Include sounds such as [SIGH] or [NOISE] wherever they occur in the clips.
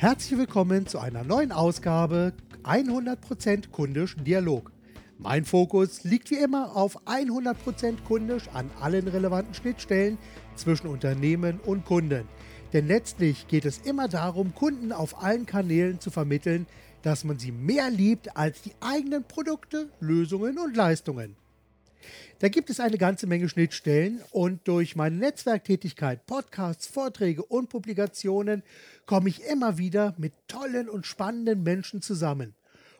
Herzlich willkommen zu einer neuen Ausgabe 100% kundisch Dialog. Mein Fokus liegt wie immer auf 100% kundisch an allen relevanten Schnittstellen zwischen Unternehmen und Kunden. Denn letztlich geht es immer darum, Kunden auf allen Kanälen zu vermitteln, dass man sie mehr liebt als die eigenen Produkte, Lösungen und Leistungen. Da gibt es eine ganze Menge Schnittstellen und durch meine Netzwerktätigkeit, Podcasts, Vorträge und Publikationen komme ich immer wieder mit tollen und spannenden Menschen zusammen.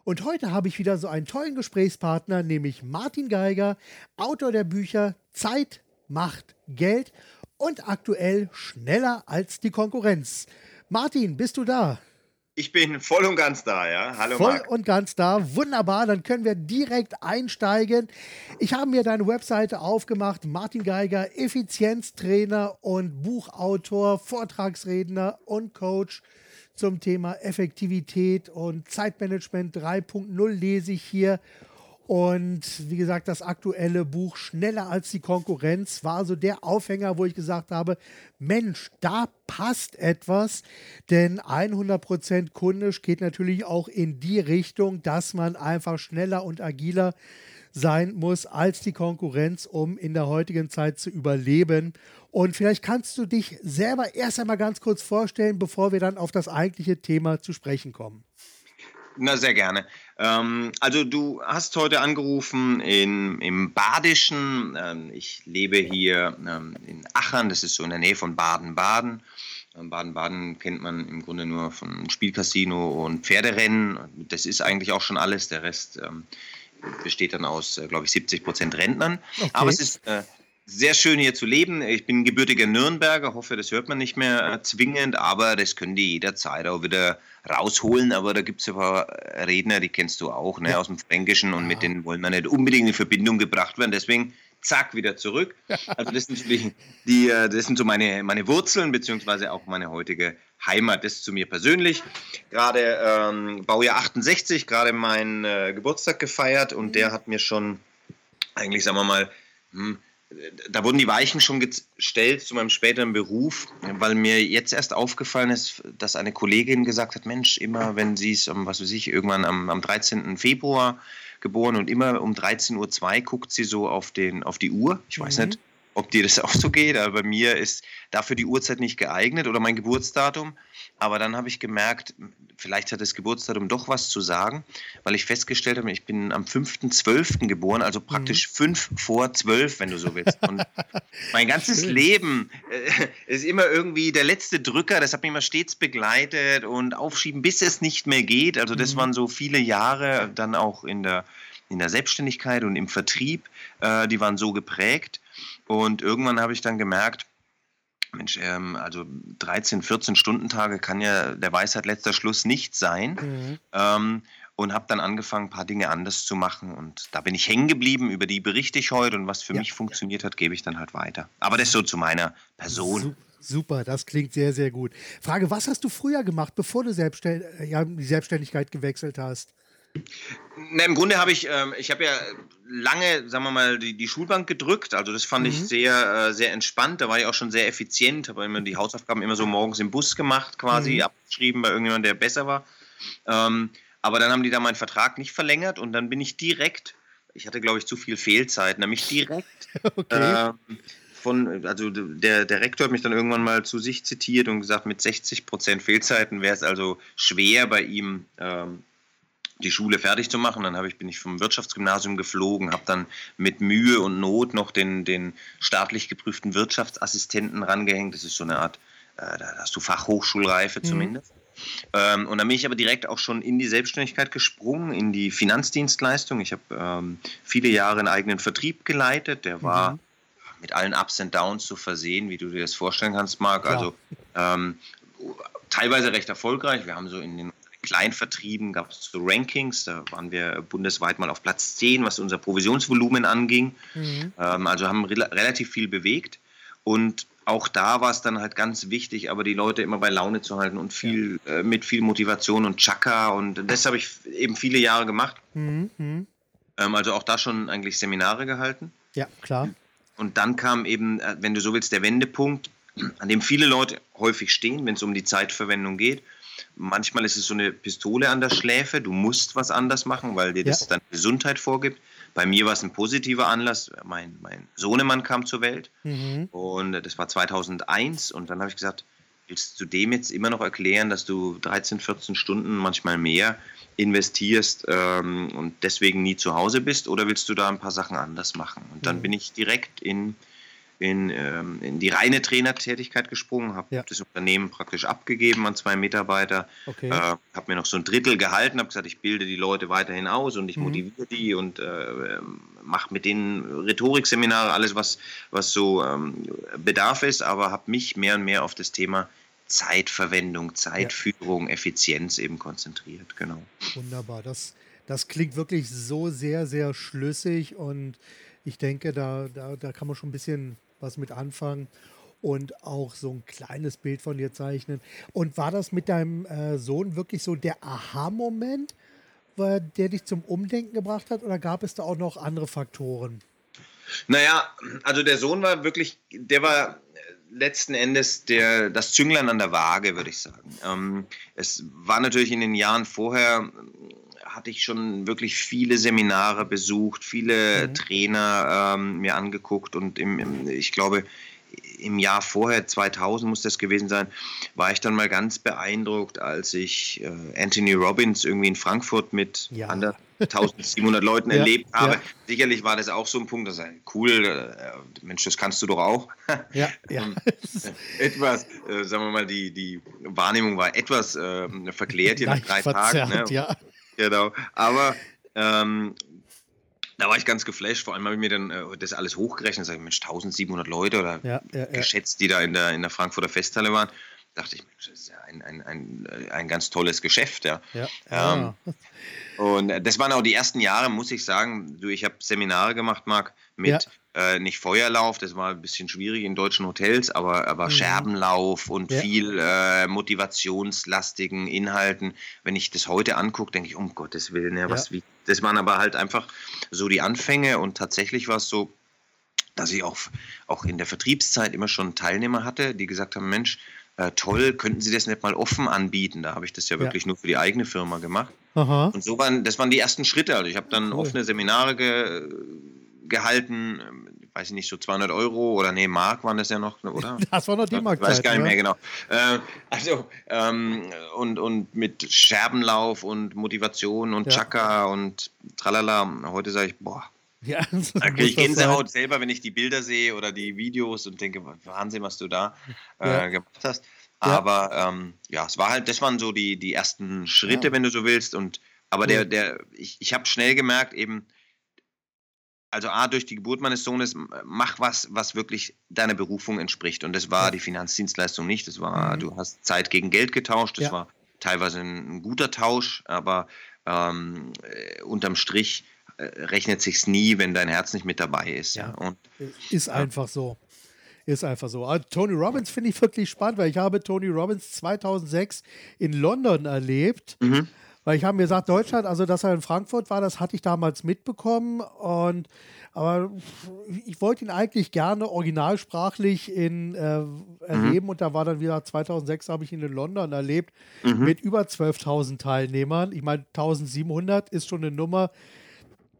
Und heute habe ich wieder so einen tollen Gesprächspartner, nämlich Martin Geiger, Autor der Bücher Zeit, Macht, Geld und aktuell schneller als die Konkurrenz. Martin, bist du da? Ich bin voll und ganz da, ja. Hallo voll Marc. und ganz da. Wunderbar, dann können wir direkt einsteigen. Ich habe mir deine Webseite aufgemacht. Martin Geiger, Effizienztrainer und Buchautor, Vortragsredner und Coach zum Thema Effektivität und Zeitmanagement 3.0 lese ich hier. Und wie gesagt, das aktuelle Buch Schneller als die Konkurrenz war so der Aufhänger, wo ich gesagt habe, Mensch, da passt etwas, denn 100% kundisch geht natürlich auch in die Richtung, dass man einfach schneller und agiler sein muss als die Konkurrenz, um in der heutigen Zeit zu überleben. Und vielleicht kannst du dich selber erst einmal ganz kurz vorstellen, bevor wir dann auf das eigentliche Thema zu sprechen kommen. Na, sehr gerne. Ähm, also du hast heute angerufen in, im Badischen. Ähm, ich lebe hier ähm, in Achern, das ist so in der Nähe von Baden-Baden. Ähm, Baden-Baden kennt man im Grunde nur von Spielcasino und Pferderennen. Das ist eigentlich auch schon alles. Der Rest ähm, besteht dann aus, äh, glaube ich, 70 Prozent Rentnern. Okay. Aber es ist äh, sehr schön hier zu leben. Ich bin gebürtiger Nürnberger, hoffe, das hört man nicht mehr äh, zwingend, aber das können die jederzeit auch wieder rausholen. Aber da gibt es ein paar Redner, die kennst du auch, ne, aus dem Fränkischen und mit denen wollen wir nicht unbedingt in Verbindung gebracht werden. Deswegen zack, wieder zurück. Also das sind, die, äh, das sind so meine, meine Wurzeln, beziehungsweise auch meine heutige Heimat. Das zu mir persönlich. Gerade ähm, Baujahr 68, gerade meinen äh, Geburtstag gefeiert und der hat mir schon eigentlich, sagen wir mal, hm, da wurden die Weichen schon gestellt zu meinem späteren Beruf, weil mir jetzt erst aufgefallen ist, dass eine Kollegin gesagt hat, Mensch, immer wenn sie ist, was weiß ich, irgendwann am, am 13. Februar geboren und immer um 13.02 Uhr guckt sie so auf, den, auf die Uhr. Ich weiß mhm. nicht, ob dir das [LAUGHS] auch so geht, aber bei mir ist dafür die Uhrzeit nicht geeignet oder mein Geburtsdatum. Aber dann habe ich gemerkt, vielleicht hat das Geburtsdatum doch was zu sagen, weil ich festgestellt habe, ich bin am 5.12. geboren, also praktisch mhm. fünf vor zwölf, wenn du so willst. Und [LAUGHS] mein ganzes Schön. Leben äh, ist immer irgendwie der letzte Drücker, das hat mich immer stets begleitet und aufschieben, bis es nicht mehr geht. Also das mhm. waren so viele Jahre dann auch in der, in der Selbstständigkeit und im Vertrieb, äh, die waren so geprägt. Und irgendwann habe ich dann gemerkt, Mensch, ähm, also 13, 14 Stundentage kann ja der Weisheit letzter Schluss nicht sein. Mhm. Ähm, und habe dann angefangen, ein paar Dinge anders zu machen. Und da bin ich hängen geblieben, über die berichte ich heute. Und was für ja. mich funktioniert hat, gebe ich dann halt weiter. Aber das so zu meiner Person. Super, das klingt sehr, sehr gut. Frage, was hast du früher gemacht, bevor du Selbstständ ja, die Selbstständigkeit gewechselt hast? Na, Im Grunde habe ich, ähm, ich habe ja lange, sagen wir mal, die, die Schulbank gedrückt. Also das fand mhm. ich sehr, äh, sehr entspannt. Da war ich auch schon sehr effizient. Habe immer die Hausaufgaben immer so morgens im Bus gemacht, quasi mhm. abgeschrieben bei irgendjemandem, der besser war. Ähm, aber dann haben die da meinen Vertrag nicht verlängert und dann bin ich direkt, ich hatte glaube ich zu viel Fehlzeit, nämlich direkt [LAUGHS] okay. äh, von, also der, der Rektor hat mich dann irgendwann mal zu sich zitiert und gesagt, mit 60 Prozent Fehlzeiten wäre es also schwer bei ihm ähm, die Schule fertig zu machen. Dann ich, bin ich vom Wirtschaftsgymnasium geflogen, habe dann mit Mühe und Not noch den, den staatlich geprüften Wirtschaftsassistenten rangehängt. Das ist so eine Art, äh, da hast du Fachhochschulreife mhm. zumindest. Ähm, und dann bin ich aber direkt auch schon in die Selbstständigkeit gesprungen, in die Finanzdienstleistung. Ich habe ähm, viele Jahre einen eigenen Vertrieb geleitet. Der war mhm. mit allen Ups und Downs zu versehen, wie du dir das vorstellen kannst, Marc. Ja. Also ähm, teilweise recht erfolgreich. Wir haben so in den Kleinvertrieben gab es so Rankings, da waren wir bundesweit mal auf Platz 10, was unser Provisionsvolumen anging. Mhm. Ähm, also haben re relativ viel bewegt. Und auch da war es dann halt ganz wichtig, aber die Leute immer bei Laune zu halten und viel ja. äh, mit viel Motivation und Chaka. Und das habe ich eben viele Jahre gemacht. Mhm. mhm. Ähm, also auch da schon eigentlich Seminare gehalten. Ja, klar. Und dann kam eben, äh, wenn du so willst, der Wendepunkt, an dem viele Leute häufig stehen, wenn es um die Zeitverwendung geht Manchmal ist es so eine Pistole an der Schläfe. Du musst was anders machen, weil dir das ja. dann Gesundheit vorgibt. Bei mir war es ein positiver Anlass. Mein, mein Sohnemann kam zur Welt mhm. und das war 2001 und dann habe ich gesagt, willst du dem jetzt immer noch erklären, dass du 13, 14 Stunden, manchmal mehr investierst ähm, und deswegen nie zu Hause bist oder willst du da ein paar Sachen anders machen? Und dann mhm. bin ich direkt in in, ähm, in die reine Trainertätigkeit gesprungen, habe ja. das Unternehmen praktisch abgegeben an zwei Mitarbeiter, okay. äh, habe mir noch so ein Drittel gehalten, habe gesagt, ich bilde die Leute weiterhin aus und ich mhm. motiviere die und äh, mache mit denen Rhetorikseminare, alles was, was so ähm, Bedarf ist, aber habe mich mehr und mehr auf das Thema Zeitverwendung, Zeitführung, ja. Effizienz eben konzentriert. Genau. Wunderbar, das, das klingt wirklich so sehr, sehr schlüssig und ich denke, da, da, da kann man schon ein bisschen was mit anfangen und auch so ein kleines Bild von dir zeichnen. Und war das mit deinem äh, Sohn wirklich so der Aha-Moment, der dich zum Umdenken gebracht hat oder gab es da auch noch andere Faktoren? Naja, also der Sohn war wirklich, der war letzten Endes der, das Zünglein an der Waage, würde ich sagen. Ähm, es war natürlich in den Jahren vorher hatte ich schon wirklich viele Seminare besucht, viele mhm. Trainer ähm, mir angeguckt und im, im, ich glaube, im Jahr vorher, 2000 muss das gewesen sein, war ich dann mal ganz beeindruckt, als ich äh, Anthony Robbins irgendwie in Frankfurt mit ja. 1700 [LAUGHS] Leuten ja, erlebt habe. Ja. Sicherlich war das auch so ein Punkt, das ist cool, äh, Mensch, das kannst du doch auch. [LAUGHS] Ja, ja. Ähm, etwas, äh, sagen wir mal, die, die Wahrnehmung war etwas äh, verklärt hier nach drei verzerrt, Tagen. Ne? Ja. Genau. Aber ähm, da war ich ganz geflasht. Vor allem habe ich mir dann äh, das alles hochgerechnet. Sag ich, Mensch, 1700 Leute oder ja, ja, geschätzt, die da in der, in der Frankfurter Festhalle waren. dachte ich, Mensch, das ist ja ein, ein, ein, ein ganz tolles Geschäft. Ja. ähm, und das waren auch die ersten Jahre, muss ich sagen. Du, ich habe Seminare gemacht, Marc, mit äh, nicht Feuerlauf, das war ein bisschen schwierig in deutschen Hotels, aber, aber mhm. Scherbenlauf und ja. viel äh, motivationslastigen Inhalten. Wenn ich das heute angucke, denke ich, um Gottes Willen, ja, was, wie, das waren aber halt einfach so die Anfänge und tatsächlich war es so, dass ich auch, auch in der Vertriebszeit immer schon Teilnehmer hatte, die gesagt haben, Mensch, äh, toll, könnten Sie das nicht mal offen anbieten? Da habe ich das ja wirklich ja. nur für die eigene Firma gemacht. Aha. Und so waren, das waren die ersten Schritte. Also ich habe dann cool. offene Seminare ge, gehalten, ähm, weiß ich nicht, so 200 Euro oder nee, Mark waren das ja noch, oder? [LAUGHS] Das war noch die Mark. Weiß gar nicht mehr genau. Äh, also ähm, und, und mit Scherbenlauf und Motivation und ja. Chaka und tralala. Heute sage ich, boah. Ja, [LAUGHS] da kriege ich Gänsehaut selber, wenn ich die Bilder sehe oder die Videos und denke, Wahnsinn, was du da äh, ja. gemacht hast. Aber ja. Ähm, ja, es war halt, das waren so die, die ersten Schritte, ja. wenn du so willst. Und aber der, der, ich, ich habe schnell gemerkt, eben, also A, durch die Geburt meines Sohnes, mach was, was wirklich deiner Berufung entspricht. Und das war ja. die Finanzdienstleistung nicht. Das war, mhm. du hast Zeit gegen Geld getauscht. Das ja. war teilweise ein, ein, guter Tausch, aber ähm, äh, unterm Strich äh, rechnet sich's nie, wenn dein Herz nicht mit dabei ist. Ja. Und, ist einfach so. Ist einfach so. Also, Tony Robbins finde ich wirklich spannend, weil ich habe Tony Robbins 2006 in London erlebt. Mhm. Weil ich habe mir gesagt, Deutschland, also dass er in Frankfurt war, das hatte ich damals mitbekommen. Und aber ich wollte ihn eigentlich gerne originalsprachlich in, äh, erleben. Mhm. Und da war dann wieder 2006 habe ich ihn in London erlebt mhm. mit über 12.000 Teilnehmern. Ich meine, 1700 ist schon eine Nummer.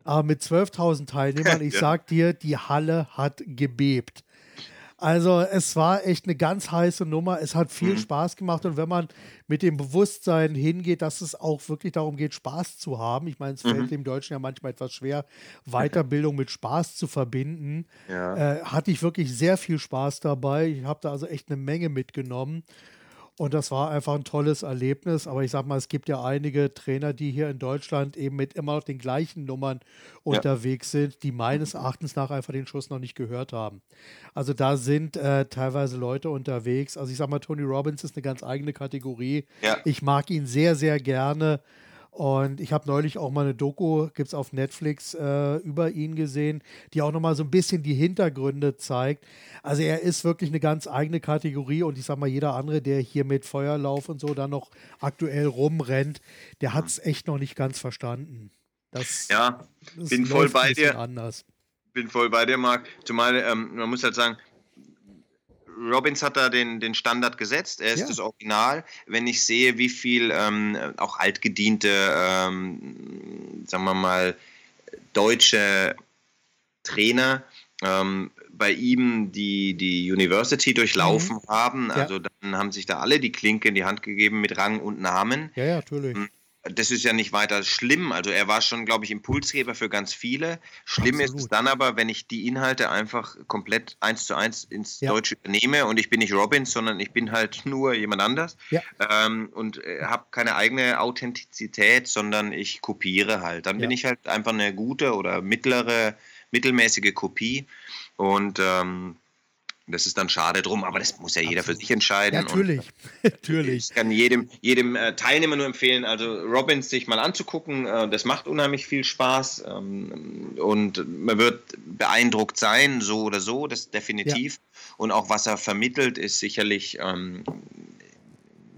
Aber mit 12.000 Teilnehmern, [LAUGHS] ich ja. sag dir, die Halle hat gebebt. Also es war echt eine ganz heiße Nummer. Es hat viel mhm. Spaß gemacht und wenn man mit dem Bewusstsein hingeht, dass es auch wirklich darum geht, Spaß zu haben. Ich meine, es mhm. fällt dem Deutschen ja manchmal etwas schwer, [LAUGHS] Weiterbildung mit Spaß zu verbinden. Ja. Äh, hatte ich wirklich sehr viel Spaß dabei. Ich habe da also echt eine Menge mitgenommen. Und das war einfach ein tolles Erlebnis. Aber ich sag mal, es gibt ja einige Trainer, die hier in Deutschland eben mit immer noch den gleichen Nummern ja. unterwegs sind, die meines Erachtens nach einfach den Schuss noch nicht gehört haben. Also da sind äh, teilweise Leute unterwegs. Also ich sag mal, Tony Robbins ist eine ganz eigene Kategorie. Ja. Ich mag ihn sehr, sehr gerne. Und ich habe neulich auch mal eine Doku, gibt es auf Netflix, äh, über ihn gesehen, die auch nochmal so ein bisschen die Hintergründe zeigt. Also er ist wirklich eine ganz eigene Kategorie und ich sag mal, jeder andere, der hier mit Feuerlauf und so dann noch aktuell rumrennt, der hat es echt noch nicht ganz verstanden. Das, ja, das bin voll bei dir. Anders. Bin voll bei dir, Marc. Zumal ähm, man muss halt sagen, Robbins hat da den, den Standard gesetzt. Er ist ja. das Original. Wenn ich sehe, wie viel ähm, auch altgediente, ähm, sagen wir mal, deutsche Trainer ähm, bei ihm die, die University durchlaufen mhm. haben. Also ja. dann haben sich da alle die Klinke in die Hand gegeben mit Rang und Namen. Ja, ja, natürlich. Das ist ja nicht weiter schlimm. Also er war schon, glaube ich, Impulsgeber für ganz viele. Schlimm Absolut. ist es dann aber, wenn ich die Inhalte einfach komplett eins zu eins ins ja. Deutsche übernehme und ich bin nicht Robbins, sondern ich bin halt [LAUGHS] nur jemand anders ja. ähm, und äh, habe keine eigene Authentizität, sondern ich kopiere halt. Dann ja. bin ich halt einfach eine gute oder mittlere, mittelmäßige Kopie und ähm, das ist dann schade drum, aber das muss ja jeder für sich entscheiden. Natürlich, [LAUGHS] natürlich. Ich kann jedem, jedem äh, Teilnehmer nur empfehlen, also Robbins sich mal anzugucken. Äh, das macht unheimlich viel Spaß ähm, und man wird beeindruckt sein, so oder so, das definitiv. Ja. Und auch was er vermittelt, ist sicherlich ähm,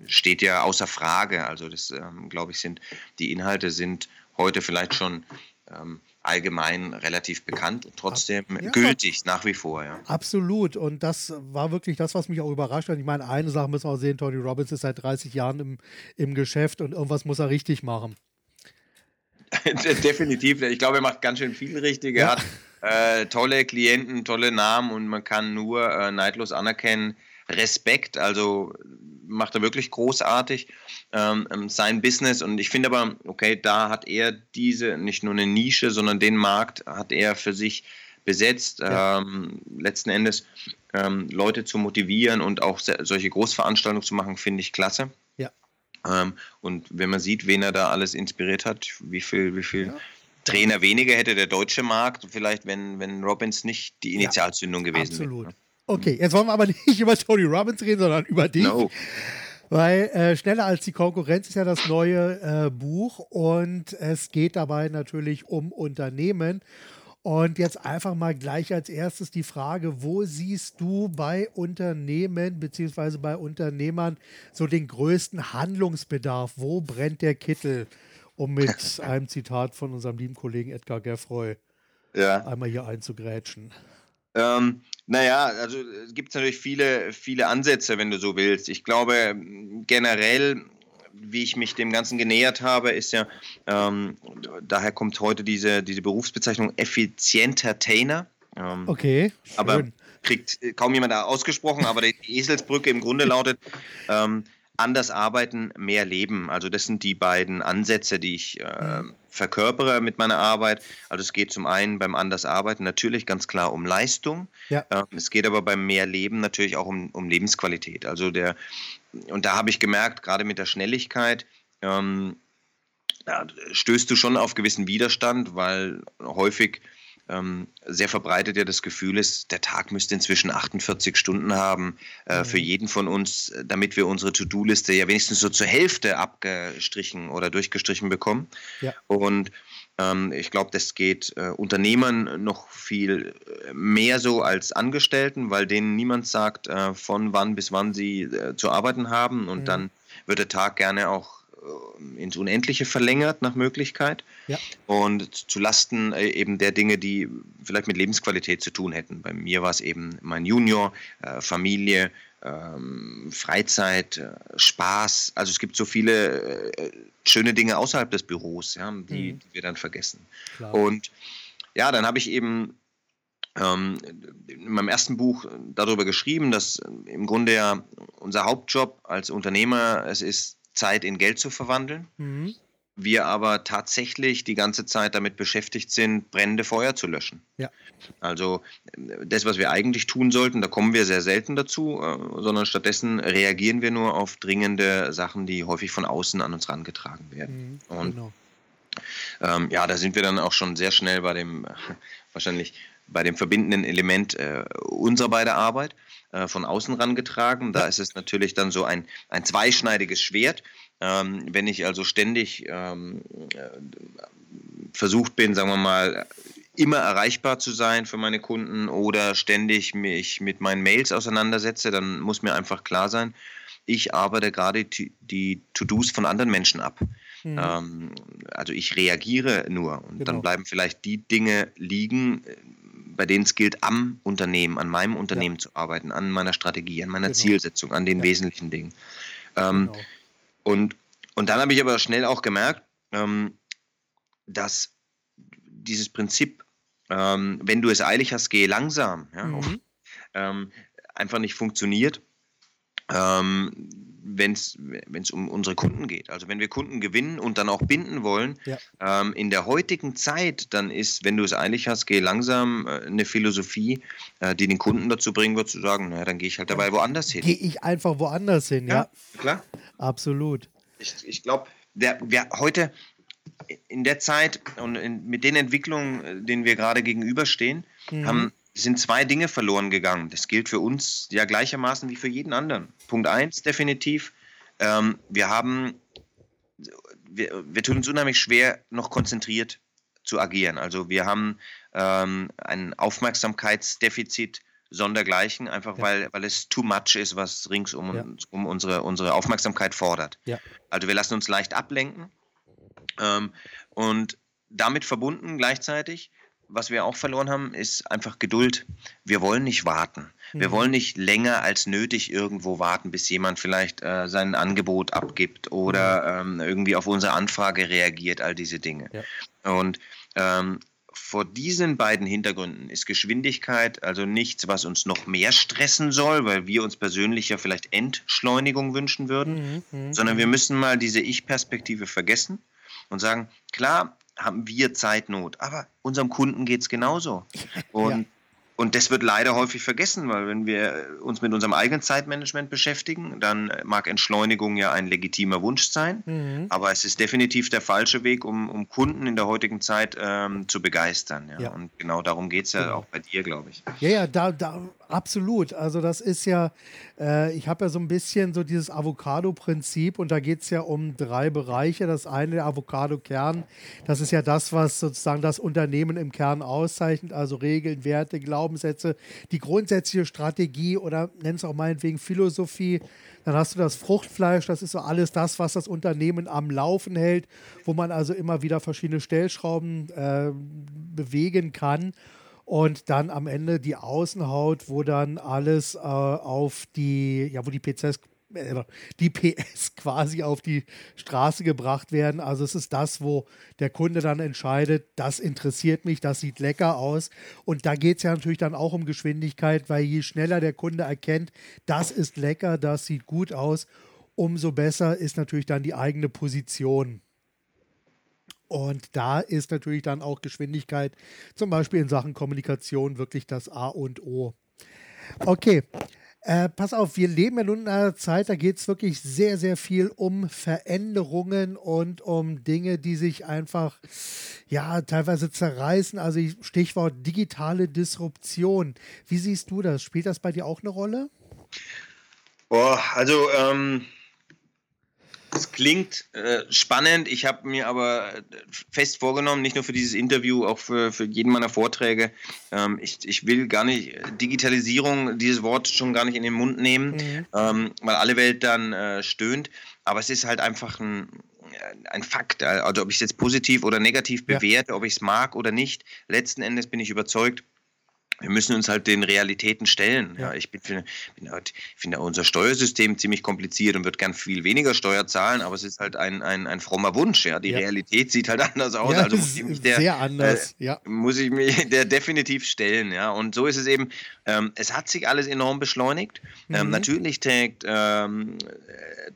steht ja außer Frage. Also das, ähm, glaube ich, sind die Inhalte sind heute vielleicht schon ähm, allgemein relativ bekannt und trotzdem ja, gültig nach wie vor. Ja. Absolut. Und das war wirklich das, was mich auch überrascht hat. Ich meine, eine Sache müssen wir auch sehen, Tony Robbins ist seit 30 Jahren im, im Geschäft und irgendwas muss er richtig machen. [LAUGHS] Definitiv. Ich glaube, er macht ganz schön viel richtig. Er ja. hat äh, tolle Klienten, tolle Namen und man kann nur äh, neidlos anerkennen, Respekt, also macht er wirklich großartig ähm, ähm, sein Business. Und ich finde aber, okay, da hat er diese, nicht nur eine Nische, sondern den Markt hat er für sich besetzt. Ja. Ähm, letzten Endes ähm, Leute zu motivieren und auch solche Großveranstaltungen zu machen, finde ich klasse. Ja. Ähm, und wenn man sieht, wen er da alles inspiriert hat, wie viel, wie viel ja. Trainer weniger hätte der deutsche Markt, vielleicht wenn, wenn Robbins nicht die Initialzündung ja, gewesen wäre. Absolut. Okay, jetzt wollen wir aber [LAUGHS] nicht über Tony Robbins reden, sondern über dich. No. Weil äh, Schneller als die Konkurrenz ist ja das neue äh, Buch und es geht dabei natürlich um Unternehmen. Und jetzt einfach mal gleich als erstes die Frage, wo siehst du bei Unternehmen bzw. bei Unternehmern so den größten Handlungsbedarf? Wo brennt der Kittel? Um mit [LAUGHS] einem Zitat von unserem lieben Kollegen Edgar Geffroy ja. einmal hier einzugrätschen. Ähm, naja, also es gibt natürlich viele, viele Ansätze, wenn du so willst. Ich glaube generell, wie ich mich dem Ganzen genähert habe, ist ja, ähm, daher kommt heute diese, diese Berufsbezeichnung effizienter Tainer. Ähm, okay. Schön. Aber kriegt kaum jemand ausgesprochen, aber die Eselsbrücke im Grunde lautet, ähm, anders arbeiten, mehr leben. Also das sind die beiden Ansätze, die ich äh, verkörpere mit meiner Arbeit. Also es geht zum einen beim anders arbeiten natürlich ganz klar um Leistung. Ja. Ähm, es geht aber beim mehr Leben natürlich auch um, um Lebensqualität. Also der und da habe ich gemerkt, gerade mit der Schnelligkeit, ähm, stößt du schon auf gewissen Widerstand, weil häufig sehr verbreitet ja das Gefühl ist, der Tag müsste inzwischen 48 Stunden haben äh, mhm. für jeden von uns, damit wir unsere To-Do-Liste ja wenigstens so zur Hälfte abgestrichen oder durchgestrichen bekommen. Ja. Und ähm, ich glaube, das geht äh, Unternehmern noch viel äh, mehr so als Angestellten, weil denen niemand sagt, äh, von wann bis wann sie äh, zu arbeiten haben. Und mhm. dann wird der Tag gerne auch äh, ins Unendliche verlängert nach Möglichkeit ja. und zu Lasten äh, eben der Dinge, die vielleicht mit Lebensqualität zu tun hätten. Bei mir war es eben mein Junior, äh, Familie, ähm, Freizeit, Spaß. Also es gibt so viele schöne Dinge außerhalb des Büros, ja, die, mhm. die wir dann vergessen. Klar. Und ja, dann habe ich eben ähm, in meinem ersten Buch darüber geschrieben, dass im Grunde ja unser Hauptjob als Unternehmer es ist, Zeit in Geld zu verwandeln. Mhm. Wir aber tatsächlich die ganze Zeit damit beschäftigt sind, brennende Feuer zu löschen. Ja. Also das, was wir eigentlich tun sollten, da kommen wir sehr selten dazu, äh, sondern stattdessen reagieren wir nur auf dringende Sachen, die häufig von außen an uns herangetragen werden. Mhm, Und genau. ähm, ja, da sind wir dann auch schon sehr schnell bei dem [LAUGHS] wahrscheinlich bei dem verbindenden Element äh, unserer beider Arbeit äh, von außen rangetragen. Da ist es natürlich dann so ein, ein zweischneidiges Schwert. Ähm, wenn ich also ständig ähm, äh, versucht bin, sagen wir mal, immer erreichbar zu sein für meine Kunden oder ständig mich mit meinen Mails auseinandersetze, dann muss mir einfach klar sein, ich arbeite gerade die To-Dos von anderen Menschen ab. Mhm. Ähm, also ich reagiere nur und genau. dann bleiben vielleicht die Dinge liegen, bei denen es gilt, am Unternehmen, an meinem Unternehmen ja. zu arbeiten, an meiner Strategie, an meiner genau. Zielsetzung, an den ja. wesentlichen Dingen. Ähm, genau. und, und dann habe ich aber schnell auch gemerkt, ähm, dass dieses Prinzip, ähm, wenn du es eilig hast, gehe langsam, ja, mhm. Ähm, einfach nicht funktioniert ähm, wenn es um unsere Kunden geht. Also wenn wir Kunden gewinnen und dann auch binden wollen, ja. ähm, in der heutigen Zeit, dann ist, wenn du es eilig hast, geh langsam äh, eine Philosophie, äh, die den Kunden dazu bringen wird, zu sagen, naja, dann gehe ich halt dabei woanders hin. Gehe ich einfach woanders hin, ja. ja. Klar. Absolut. Ich, ich glaube, wer, wer heute in der Zeit und in, mit den Entwicklungen, äh, denen wir gerade gegenüberstehen, mhm. haben sind zwei Dinge verloren gegangen. Das gilt für uns ja gleichermaßen wie für jeden anderen. Punkt eins definitiv. Ähm, wir haben, wir, wir tun uns unheimlich schwer, noch konzentriert zu agieren. Also wir haben ähm, ein Aufmerksamkeitsdefizit sondergleichen, einfach ja. weil, weil es too much ist, was rings um, ja. um unsere, unsere Aufmerksamkeit fordert. Ja. Also wir lassen uns leicht ablenken ähm, und damit verbunden gleichzeitig was wir auch verloren haben, ist einfach Geduld. Wir wollen nicht warten. Wir mhm. wollen nicht länger als nötig irgendwo warten, bis jemand vielleicht äh, sein Angebot abgibt oder mhm. ähm, irgendwie auf unsere Anfrage reagiert, all diese Dinge. Ja. Und ähm, vor diesen beiden Hintergründen ist Geschwindigkeit also nichts, was uns noch mehr stressen soll, weil wir uns persönlich ja vielleicht Entschleunigung wünschen würden, mhm, mhm sondern wir müssen mal diese Ich-Perspektive vergessen und sagen, klar, haben wir Zeitnot. Aber unserem Kunden geht es genauso. [LAUGHS] Und ja. Und das wird leider häufig vergessen, weil wenn wir uns mit unserem eigenen Zeitmanagement beschäftigen, dann mag Entschleunigung ja ein legitimer Wunsch sein, mhm. aber es ist definitiv der falsche Weg, um, um Kunden in der heutigen Zeit ähm, zu begeistern. Ja? ja? Und genau darum geht es ja genau. auch bei dir, glaube ich. Ja, ja, da, da, absolut. Also das ist ja, äh, ich habe ja so ein bisschen so dieses Avocado-Prinzip und da geht es ja um drei Bereiche. Das eine, der Avocado-Kern, das ist ja das, was sozusagen das Unternehmen im Kern auszeichnet, also Regeln, Werte, Glauben. Glaubenssätze, die grundsätzliche Strategie oder nenn es auch meinetwegen Philosophie. Dann hast du das Fruchtfleisch, das ist so alles das, was das Unternehmen am Laufen hält, wo man also immer wieder verschiedene Stellschrauben äh, bewegen kann. Und dann am Ende die Außenhaut, wo dann alles äh, auf die, ja, wo die PCs äh, die PS quasi auf die Straße gebracht werden. Also es ist das, wo der Kunde dann entscheidet, das interessiert mich, das sieht lecker aus. Und da geht es ja natürlich dann auch um Geschwindigkeit, weil je schneller der Kunde erkennt, das ist lecker, das sieht gut aus, umso besser ist natürlich dann die eigene Position. Und da ist natürlich dann auch Geschwindigkeit, zum Beispiel in Sachen Kommunikation, wirklich das A und O. Okay, äh, pass auf, wir leben ja nun in einer Zeit, da geht es wirklich sehr, sehr viel um Veränderungen und um Dinge, die sich einfach, ja, teilweise zerreißen. Also Stichwort digitale Disruption. Wie siehst du das? Spielt das bei dir auch eine Rolle? Boah, also ähm, das klingt äh, spannend. Ich habe mir aber äh, fest vorgenommen, nicht nur für dieses Interview, auch für, für jeden meiner Vorträge. Ähm, ich, ich will gar nicht Digitalisierung, dieses Wort schon gar nicht in den Mund nehmen, mhm. ähm, weil alle Welt dann äh, stöhnt. Aber es ist halt einfach ein, äh, ein Fakt. Also ob ich es jetzt positiv oder negativ bewerte, ja. ob ich es mag oder nicht. Letzten Endes bin ich überzeugt, wir müssen uns halt den Realitäten stellen. Ja, ich bin, bin halt, finde unser Steuersystem ziemlich kompliziert und wird gern viel weniger Steuer zahlen, aber es ist halt ein, ein, ein frommer Wunsch. Ja, die ja. Realität sieht halt anders aus. Ja, also muss ich mich der, sehr anders. Äh, ja. muss ich mich [LAUGHS] der definitiv stellen. Ja, und so ist es eben. Ähm, es hat sich alles enorm beschleunigt. Ähm, mhm. Ähm, natürlich trägt, ähm,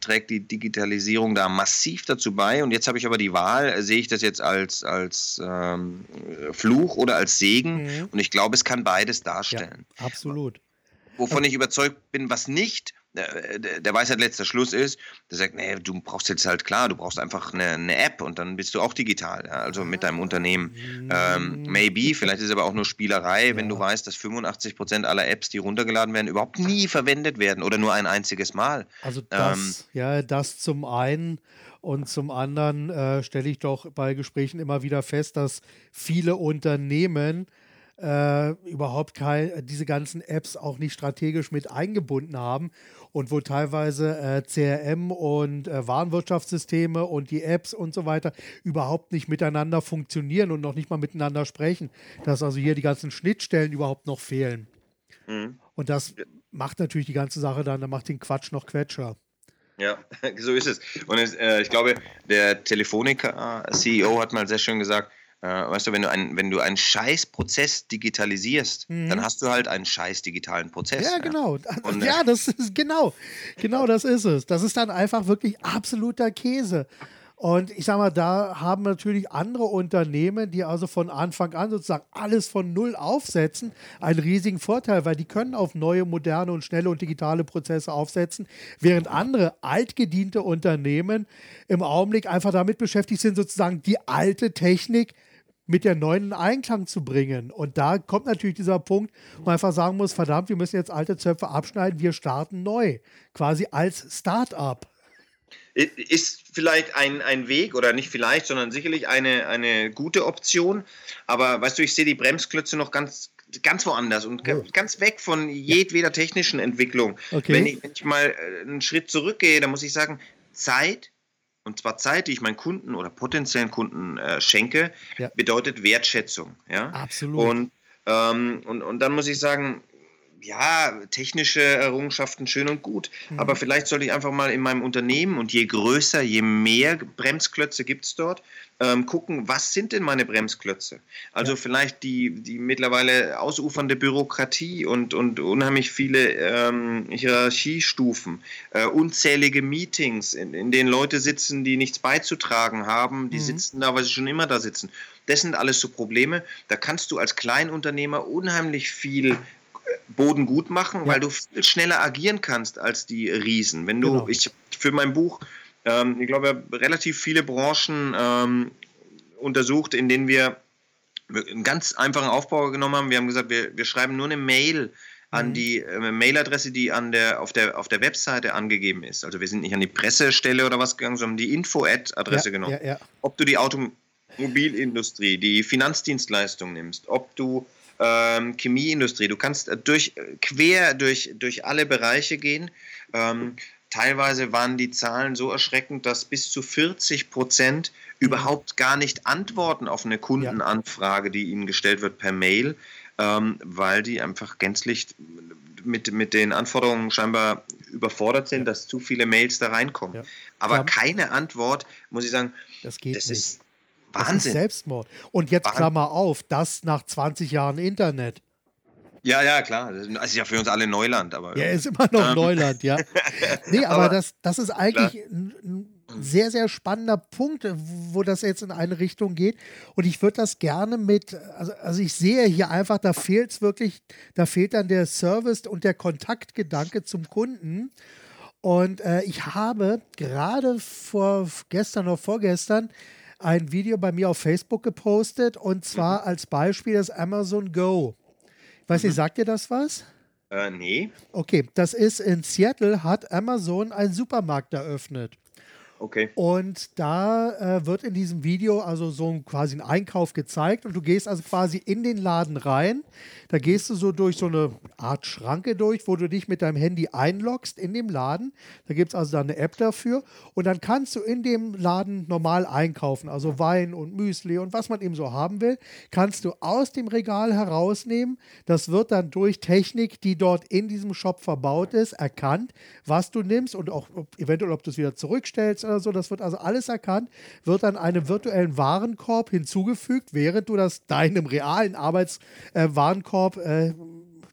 trägt die Digitalisierung da massiv dazu bei. Und jetzt habe ich aber die Wahl: Sehe ich das jetzt als als ähm, Fluch oder als Segen? Mhm. Und ich glaube, es kann beides darstellen. Ja, absolut. Wovon ich überzeugt bin, was nicht der Weisheit letzter Schluss ist, der sagt, nee, du brauchst jetzt halt klar, du brauchst einfach eine, eine App und dann bist du auch digital, ja, also mit deinem Unternehmen. Ähm, maybe, vielleicht ist es aber auch nur Spielerei, ja. wenn du weißt, dass 85 Prozent aller Apps, die runtergeladen werden, überhaupt nie verwendet werden oder nur ein einziges Mal. Also das, ähm, ja, das zum einen und zum anderen äh, stelle ich doch bei Gesprächen immer wieder fest, dass viele Unternehmen äh, überhaupt kein, diese ganzen Apps auch nicht strategisch mit eingebunden haben und wo teilweise äh, CRM und äh, Warenwirtschaftssysteme und die Apps und so weiter überhaupt nicht miteinander funktionieren und noch nicht mal miteinander sprechen. Dass also hier die ganzen Schnittstellen überhaupt noch fehlen. Mhm. Und das macht natürlich die ganze Sache dann, dann macht den Quatsch noch Quetscher. Ja, [LAUGHS] so ist es. Und es, äh, ich glaube, der Telefonica-CEO hat mal sehr schön gesagt, äh, weißt du, wenn du, ein, wenn du einen Scheißprozess digitalisierst, mhm. dann hast du halt einen scheiß digitalen Prozess. Ja, genau. Und, ja, das ist genau, genau das ist es. Das ist dann einfach wirklich absoluter Käse. Und ich sage mal, da haben natürlich andere Unternehmen, die also von Anfang an sozusagen alles von Null aufsetzen, einen riesigen Vorteil, weil die können auf neue, moderne und schnelle und digitale Prozesse aufsetzen, während andere altgediente Unternehmen im Augenblick einfach damit beschäftigt sind, sozusagen die alte Technik mit der neuen in Einklang zu bringen. Und da kommt natürlich dieser Punkt, wo man einfach sagen muss, verdammt, wir müssen jetzt alte Zöpfe abschneiden, wir starten neu, quasi als Start-up. Ist vielleicht ein, ein Weg oder nicht vielleicht, sondern sicherlich eine, eine gute Option. Aber weißt du, ich sehe die Bremsklötze noch ganz, ganz woanders und oh. ganz weg von jedweder technischen Entwicklung. Okay. Wenn, ich, wenn ich mal äh, einen Schritt zurückgehe, dann muss ich sagen, Zeit, und zwar Zeit, die ich meinen Kunden oder potenziellen Kunden äh, schenke, ja. bedeutet Wertschätzung. Ja? Absolut. Und, ähm, und, und dann muss ich sagen, ja, technische Errungenschaften schön und gut. Mhm. Aber vielleicht sollte ich einfach mal in meinem Unternehmen und je größer, je mehr Bremsklötze gibt es dort, ähm, gucken, was sind denn meine Bremsklötze? Also ja. vielleicht die, die mittlerweile ausufernde Bürokratie und, und unheimlich viele ähm, Hierarchiestufen, äh, unzählige Meetings, in, in denen Leute sitzen, die nichts beizutragen haben, die mhm. sitzen da, weil sie schon immer da sitzen. Das sind alles so Probleme. Da kannst du als Kleinunternehmer unheimlich viel Boden gut machen, ja. weil du viel schneller agieren kannst als die Riesen. Wenn du, genau. ich für mein Buch, ähm, ich glaube, relativ viele Branchen ähm, untersucht, in denen wir einen ganz einfachen Aufbau genommen haben. Wir haben gesagt, wir, wir schreiben nur eine Mail an mhm. die äh, Mailadresse, die an der, auf, der, auf der Webseite angegeben ist. Also wir sind nicht an die Pressestelle oder was gegangen, sondern die Info-Ad-Adresse ja, genommen. Ja, ja. Ob du die Automobilindustrie, die Finanzdienstleistung nimmst, ob du ähm, Chemieindustrie. Du kannst äh, durch, äh, quer durch, durch alle Bereiche gehen. Ähm, teilweise waren die Zahlen so erschreckend, dass bis zu 40 Prozent überhaupt gar nicht antworten auf eine Kundenanfrage, die ihnen gestellt wird per Mail, ähm, weil die einfach gänzlich mit, mit den Anforderungen scheinbar überfordert sind, dass zu viele Mails da reinkommen. Ja. Aber keine Antwort, muss ich sagen, das, geht das nicht. ist Wahnsinn. Das ist Selbstmord. Und jetzt Wahnsinn. Klammer auf, das nach 20 Jahren Internet. Ja, ja, klar. Das ist ja für uns alle Neuland. Aber, ja, ist immer noch ähm. Neuland, ja. [LAUGHS] Nee, aber, aber das, das ist eigentlich ein, ein sehr, sehr spannender Punkt, wo das jetzt in eine Richtung geht. Und ich würde das gerne mit, also, also ich sehe hier einfach, da fehlt es wirklich, da fehlt dann der Service und der Kontaktgedanke zum Kunden. Und äh, ich habe gerade vor gestern oder vorgestern ein Video bei mir auf Facebook gepostet und zwar mhm. als Beispiel das Amazon Go. Weiß mhm. nicht, sagt dir das was? Äh, nee. Okay, das ist in Seattle, hat Amazon einen Supermarkt eröffnet. Okay. Und da äh, wird in diesem Video also so ein, quasi ein Einkauf gezeigt und du gehst also quasi in den Laden rein. Da gehst du so durch so eine Art Schranke durch, wo du dich mit deinem Handy einloggst in dem Laden. Da gibt es also dann eine App dafür und dann kannst du in dem Laden normal einkaufen, also Wein und Müsli und was man eben so haben will, kannst du aus dem Regal herausnehmen. Das wird dann durch Technik, die dort in diesem Shop verbaut ist, erkannt, was du nimmst und auch eventuell, ob du es wieder zurückstellst oder so. Das wird also alles erkannt, wird dann einem virtuellen Warenkorb hinzugefügt, während du das deinem realen Arbeitswarenkorb äh, äh,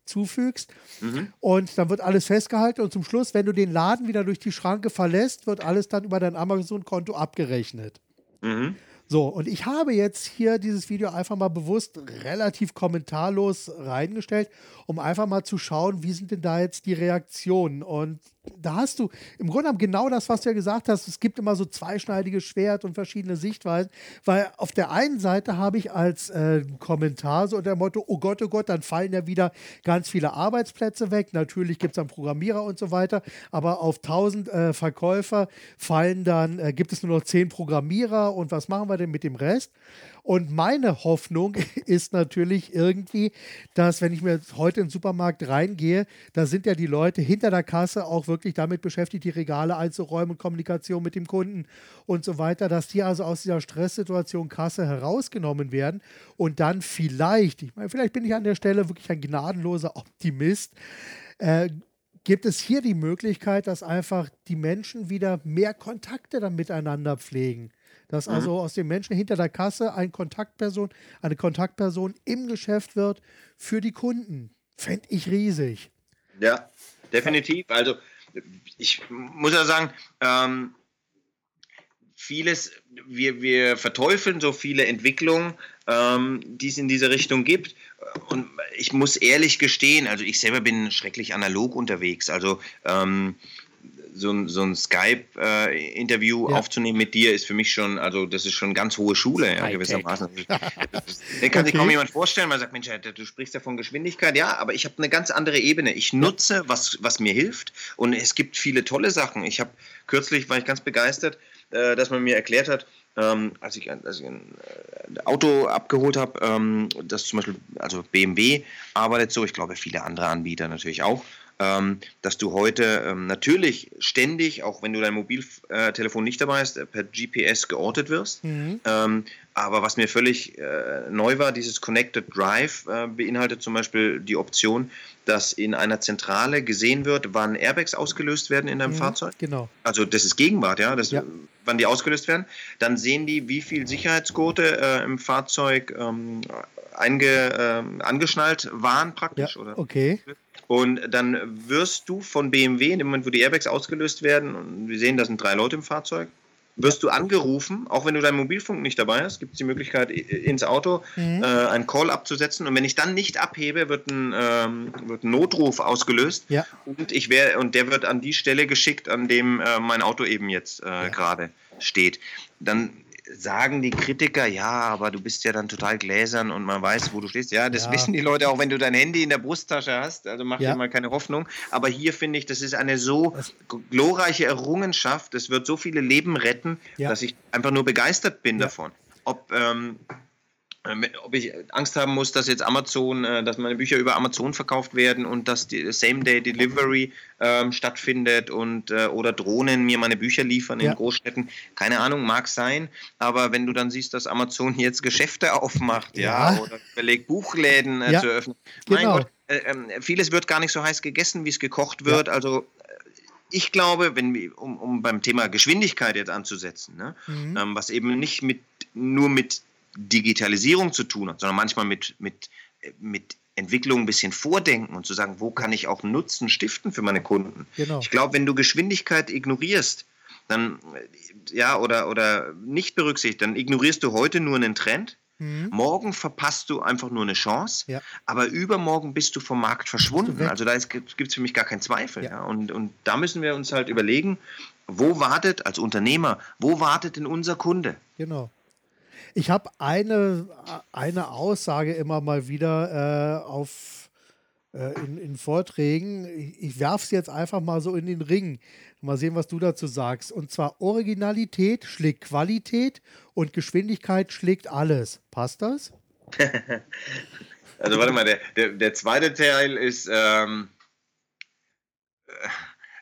zufügst. Mhm. Und dann wird alles festgehalten und zum Schluss, wenn du den Laden wieder durch die Schranke verlässt, wird alles dann über dein Amazon-Konto abgerechnet. Mhm. So, und ich habe jetzt hier dieses Video einfach mal bewusst relativ kommentarlos reingestellt, um einfach mal zu schauen, wie sind denn da jetzt die Reaktionen. Und da hast du im Grunde genommen genau das, was du ja gesagt hast. Es gibt immer so zweischneidiges Schwert und verschiedene Sichtweisen, weil auf der einen Seite habe ich als äh, Kommentar so der Motto, oh Gott, oh Gott, dann fallen ja wieder ganz viele Arbeitsplätze weg. Natürlich gibt es dann Programmierer und so weiter, aber auf 1000 äh, Verkäufer fallen dann, äh, gibt es nur noch 10 Programmierer und was machen wir denn mit dem Rest? Und meine Hoffnung [LAUGHS] ist natürlich irgendwie, dass wenn ich mir heute in den Supermarkt reingehe, da sind ja die Leute hinter der Kasse auch wirklich damit beschäftigt, die Regale einzuräumen Kommunikation mit dem Kunden und so weiter, dass die also aus dieser Stresssituation Kasse herausgenommen werden und dann vielleicht, ich meine, vielleicht bin ich an der Stelle wirklich ein gnadenloser Optimist, äh, gibt es hier die Möglichkeit, dass einfach die Menschen wieder mehr Kontakte dann miteinander pflegen. Dass mhm. also aus den Menschen hinter der Kasse eine Kontaktperson, eine Kontaktperson im Geschäft wird für die Kunden. Fände ich riesig. Ja, definitiv. Also ich muss ja sagen, ähm, vieles, wir, wir verteufeln so viele Entwicklungen, ähm, die es in diese Richtung gibt. Und ich muss ehrlich gestehen, also ich selber bin schrecklich analog unterwegs. Also ähm, so ein, so ein Skype-Interview äh, ja. aufzunehmen mit dir ist für mich schon, also das ist schon ganz hohe Schule, ja, gewissermaßen. [LAUGHS] Den kann okay. sich kaum jemand vorstellen, man sagt, Mensch, du sprichst ja von Geschwindigkeit, ja, aber ich habe eine ganz andere Ebene. Ich nutze, was, was mir hilft und es gibt viele tolle Sachen. Ich habe kürzlich, war ich ganz begeistert, äh, dass man mir erklärt hat, ähm, als, ich, als ich ein äh, Auto abgeholt habe, ähm, das zum Beispiel, also BMW arbeitet so, ich glaube viele andere Anbieter natürlich auch, dass du heute ähm, natürlich ständig, auch wenn du dein Mobiltelefon nicht dabei hast, per GPS geortet wirst. Mhm. Ähm, aber was mir völlig äh, neu war, dieses Connected Drive äh, beinhaltet zum Beispiel die Option, dass in einer Zentrale gesehen wird, wann Airbags ausgelöst werden in deinem mhm, Fahrzeug. Genau. Also das ist Gegenwart, ja, das, ja, wann die ausgelöst werden. Dann sehen die, wie viel Sicherheitsgurte äh, im Fahrzeug ähm, einge, äh, angeschnallt waren praktisch. Ja, oder? Okay. Und dann wirst du von BMW, in dem Moment, wo die Airbags ausgelöst werden, und wir sehen, da sind drei Leute im Fahrzeug, wirst du angerufen, auch wenn du deinen Mobilfunk nicht dabei hast, gibt es die Möglichkeit, ins Auto mhm. äh, einen Call abzusetzen. Und wenn ich dann nicht abhebe, wird ein, ähm, wird ein Notruf ausgelöst. Ja. Und, ich wär, und der wird an die Stelle geschickt, an dem äh, mein Auto eben jetzt äh, ja. gerade steht. Dann sagen die Kritiker, ja, aber du bist ja dann total gläsern und man weiß, wo du stehst. Ja, das ja. wissen die Leute auch, wenn du dein Handy in der Brusttasche hast. Also mach ja. dir mal keine Hoffnung. Aber hier finde ich, das ist eine so glorreiche Errungenschaft. Es wird so viele Leben retten, ja. dass ich einfach nur begeistert bin davon. Ob ähm, ähm, ob ich Angst haben muss, dass jetzt Amazon, äh, dass meine Bücher über Amazon verkauft werden und dass die Same-Day-Delivery ähm, stattfindet und äh, oder Drohnen mir meine Bücher liefern in ja. Großstädten. Keine Ahnung, mag sein, aber wenn du dann siehst, dass Amazon jetzt Geschäfte aufmacht, ja, ja oder überlegt, Buchläden äh, ja. zu öffnen. Genau. Mein Gott, äh, ähm, vieles wird gar nicht so heiß gegessen, wie es gekocht wird. Also äh, ich glaube, wenn wir, um, um beim Thema Geschwindigkeit jetzt anzusetzen, ne, mhm. ähm, was eben nicht mit nur mit Digitalisierung zu tun hat, sondern manchmal mit, mit, mit Entwicklung ein bisschen vordenken und zu sagen, wo kann ich auch Nutzen stiften für meine Kunden. Genau. Ich glaube, wenn du Geschwindigkeit ignorierst, dann ja oder oder nicht berücksichtigt, dann ignorierst du heute nur einen Trend. Mhm. Morgen verpasst du einfach nur eine Chance, ja. aber übermorgen bist du vom Markt verschwunden. Also da gibt es für mich gar keinen Zweifel. Ja. Ja. Und, und da müssen wir uns halt überlegen, wo wartet als Unternehmer, wo wartet denn unser Kunde? Genau. Ich habe eine, eine Aussage immer mal wieder äh, auf, äh, in, in, Vorträgen. Ich, ich werfe es jetzt einfach mal so in den Ring. Mal sehen, was du dazu sagst. Und zwar Originalität schlägt Qualität und Geschwindigkeit schlägt alles. Passt das? [LAUGHS] also warte mal, der, der, der zweite Teil ist... Ähm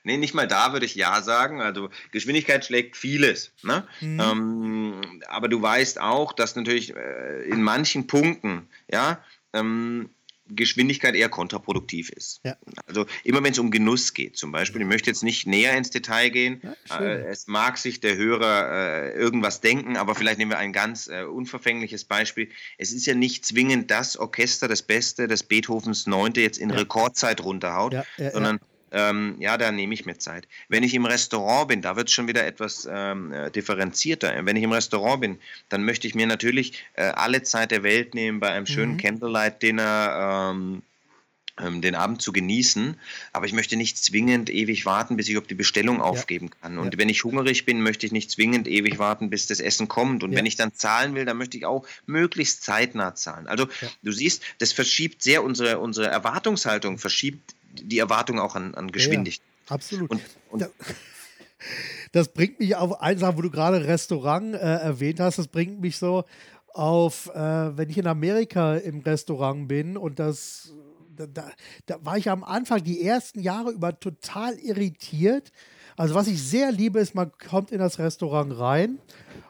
Nee, nicht mal da würde ich ja sagen. Also Geschwindigkeit schlägt vieles. Ne? Mhm. Ähm, aber du weißt auch, dass natürlich äh, in manchen Punkten, ja, ähm, Geschwindigkeit eher kontraproduktiv ist. Ja. Also immer wenn es um Genuss geht, zum Beispiel, ich möchte jetzt nicht näher ins Detail gehen. Ja, äh, es mag sich der Hörer äh, irgendwas denken, aber vielleicht nehmen wir ein ganz äh, unverfängliches Beispiel. Es ist ja nicht zwingend das Orchester, das Beste, das Beethovens Neunte jetzt in ja. Rekordzeit runterhaut, sondern ähm, ja, da nehme ich mir Zeit. Wenn ich im Restaurant bin, da wird es schon wieder etwas ähm, äh, differenzierter. Wenn ich im Restaurant bin, dann möchte ich mir natürlich äh, alle Zeit der Welt nehmen, bei einem schönen mhm. Candlelight-Dinner ähm den Abend zu genießen, aber ich möchte nicht zwingend ewig warten, bis ich auf die Bestellung aufgeben kann. Und ja. wenn ich hungrig bin, möchte ich nicht zwingend ewig warten, bis das Essen kommt. Und ja. wenn ich dann zahlen will, dann möchte ich auch möglichst zeitnah zahlen. Also ja. du siehst, das verschiebt sehr unsere, unsere Erwartungshaltung, verschiebt die Erwartung auch an, an Geschwindigkeit. Ja, absolut. Und, und das bringt mich auf eine Sache, wo du gerade Restaurant äh, erwähnt hast, das bringt mich so auf, äh, wenn ich in Amerika im Restaurant bin und das, da, da, da war ich am Anfang die ersten Jahre über total irritiert. Also was ich sehr liebe, ist, man kommt in das Restaurant rein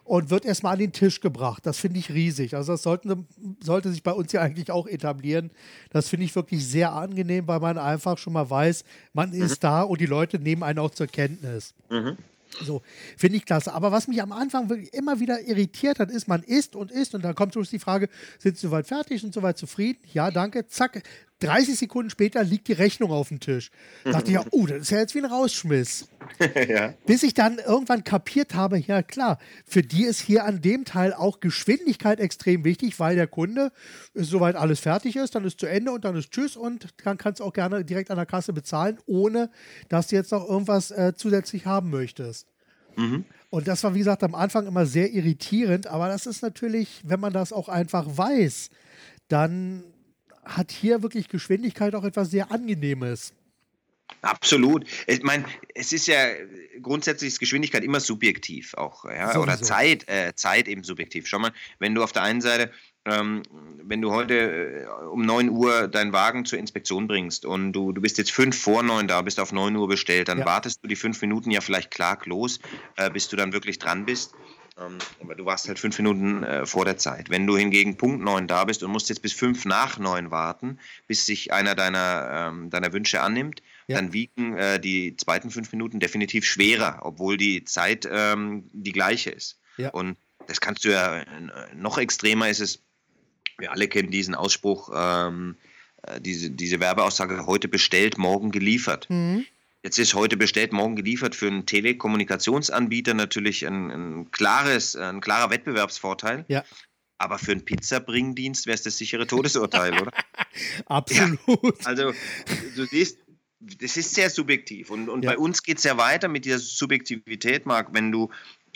und wird erstmal an den Tisch gebracht. Das finde ich riesig. Also das sollten, sollte sich bei uns ja eigentlich auch etablieren. Das finde ich wirklich sehr angenehm, weil man einfach schon mal weiß, man mhm. ist da und die Leute nehmen einen auch zur Kenntnis. Mhm. So, finde ich klasse. Aber was mich am Anfang wirklich immer wieder irritiert hat, ist, man isst und isst und dann kommt schon die Frage, sind Sie soweit fertig und soweit zufrieden? Ja, danke. Zack, 30 Sekunden später liegt die Rechnung auf dem Tisch. Da dachte ich ja, oh, das ist ja jetzt wie ein Rausschmiss. [LAUGHS] ja. Bis ich dann irgendwann kapiert habe, ja klar, für die ist hier an dem Teil auch Geschwindigkeit extrem wichtig, weil der Kunde, soweit alles fertig ist, dann ist zu Ende und dann ist Tschüss und dann kannst du auch gerne direkt an der Kasse bezahlen, ohne dass du jetzt noch irgendwas äh, zusätzlich haben möchtest. Mhm. Und das war, wie gesagt, am Anfang immer sehr irritierend, aber das ist natürlich, wenn man das auch einfach weiß, dann hat hier wirklich Geschwindigkeit auch etwas sehr Angenehmes. Absolut. Ich meine, es ist ja grundsätzlich ist Geschwindigkeit immer subjektiv auch, ja? oder Zeit, äh, Zeit eben subjektiv. Schau mal, wenn du auf der einen Seite ähm, wenn du heute äh, um 9 Uhr deinen Wagen zur Inspektion bringst und du, du bist jetzt fünf vor neun da, bist auf 9 Uhr bestellt, dann ja. wartest du die fünf Minuten ja vielleicht klaglos, äh, bis du dann wirklich dran bist. Ähm, aber du warst halt fünf Minuten äh, vor der Zeit. Wenn du hingegen Punkt neun da bist und musst jetzt bis fünf nach neun warten, bis sich einer deiner, ähm, deiner Wünsche annimmt, ja. dann wiegen äh, die zweiten fünf Minuten definitiv schwerer, obwohl die Zeit ähm, die gleiche ist. Ja. Und das kannst du ja, äh, noch extremer ist es, wir alle kennen diesen Ausspruch, ähm, äh, diese, diese Werbeaussage, heute bestellt, morgen geliefert. Mhm. Jetzt ist heute bestellt, morgen geliefert für einen Telekommunikationsanbieter natürlich ein, ein klares, ein klarer Wettbewerbsvorteil. Ja. Aber für einen Pizzabringdienst wäre es das sichere Todesurteil, oder? [LAUGHS] Absolut. Ja, also du siehst, das ist sehr subjektiv. Und, und ja. bei uns geht es ja weiter mit dieser Subjektivität, Marc. Wenn du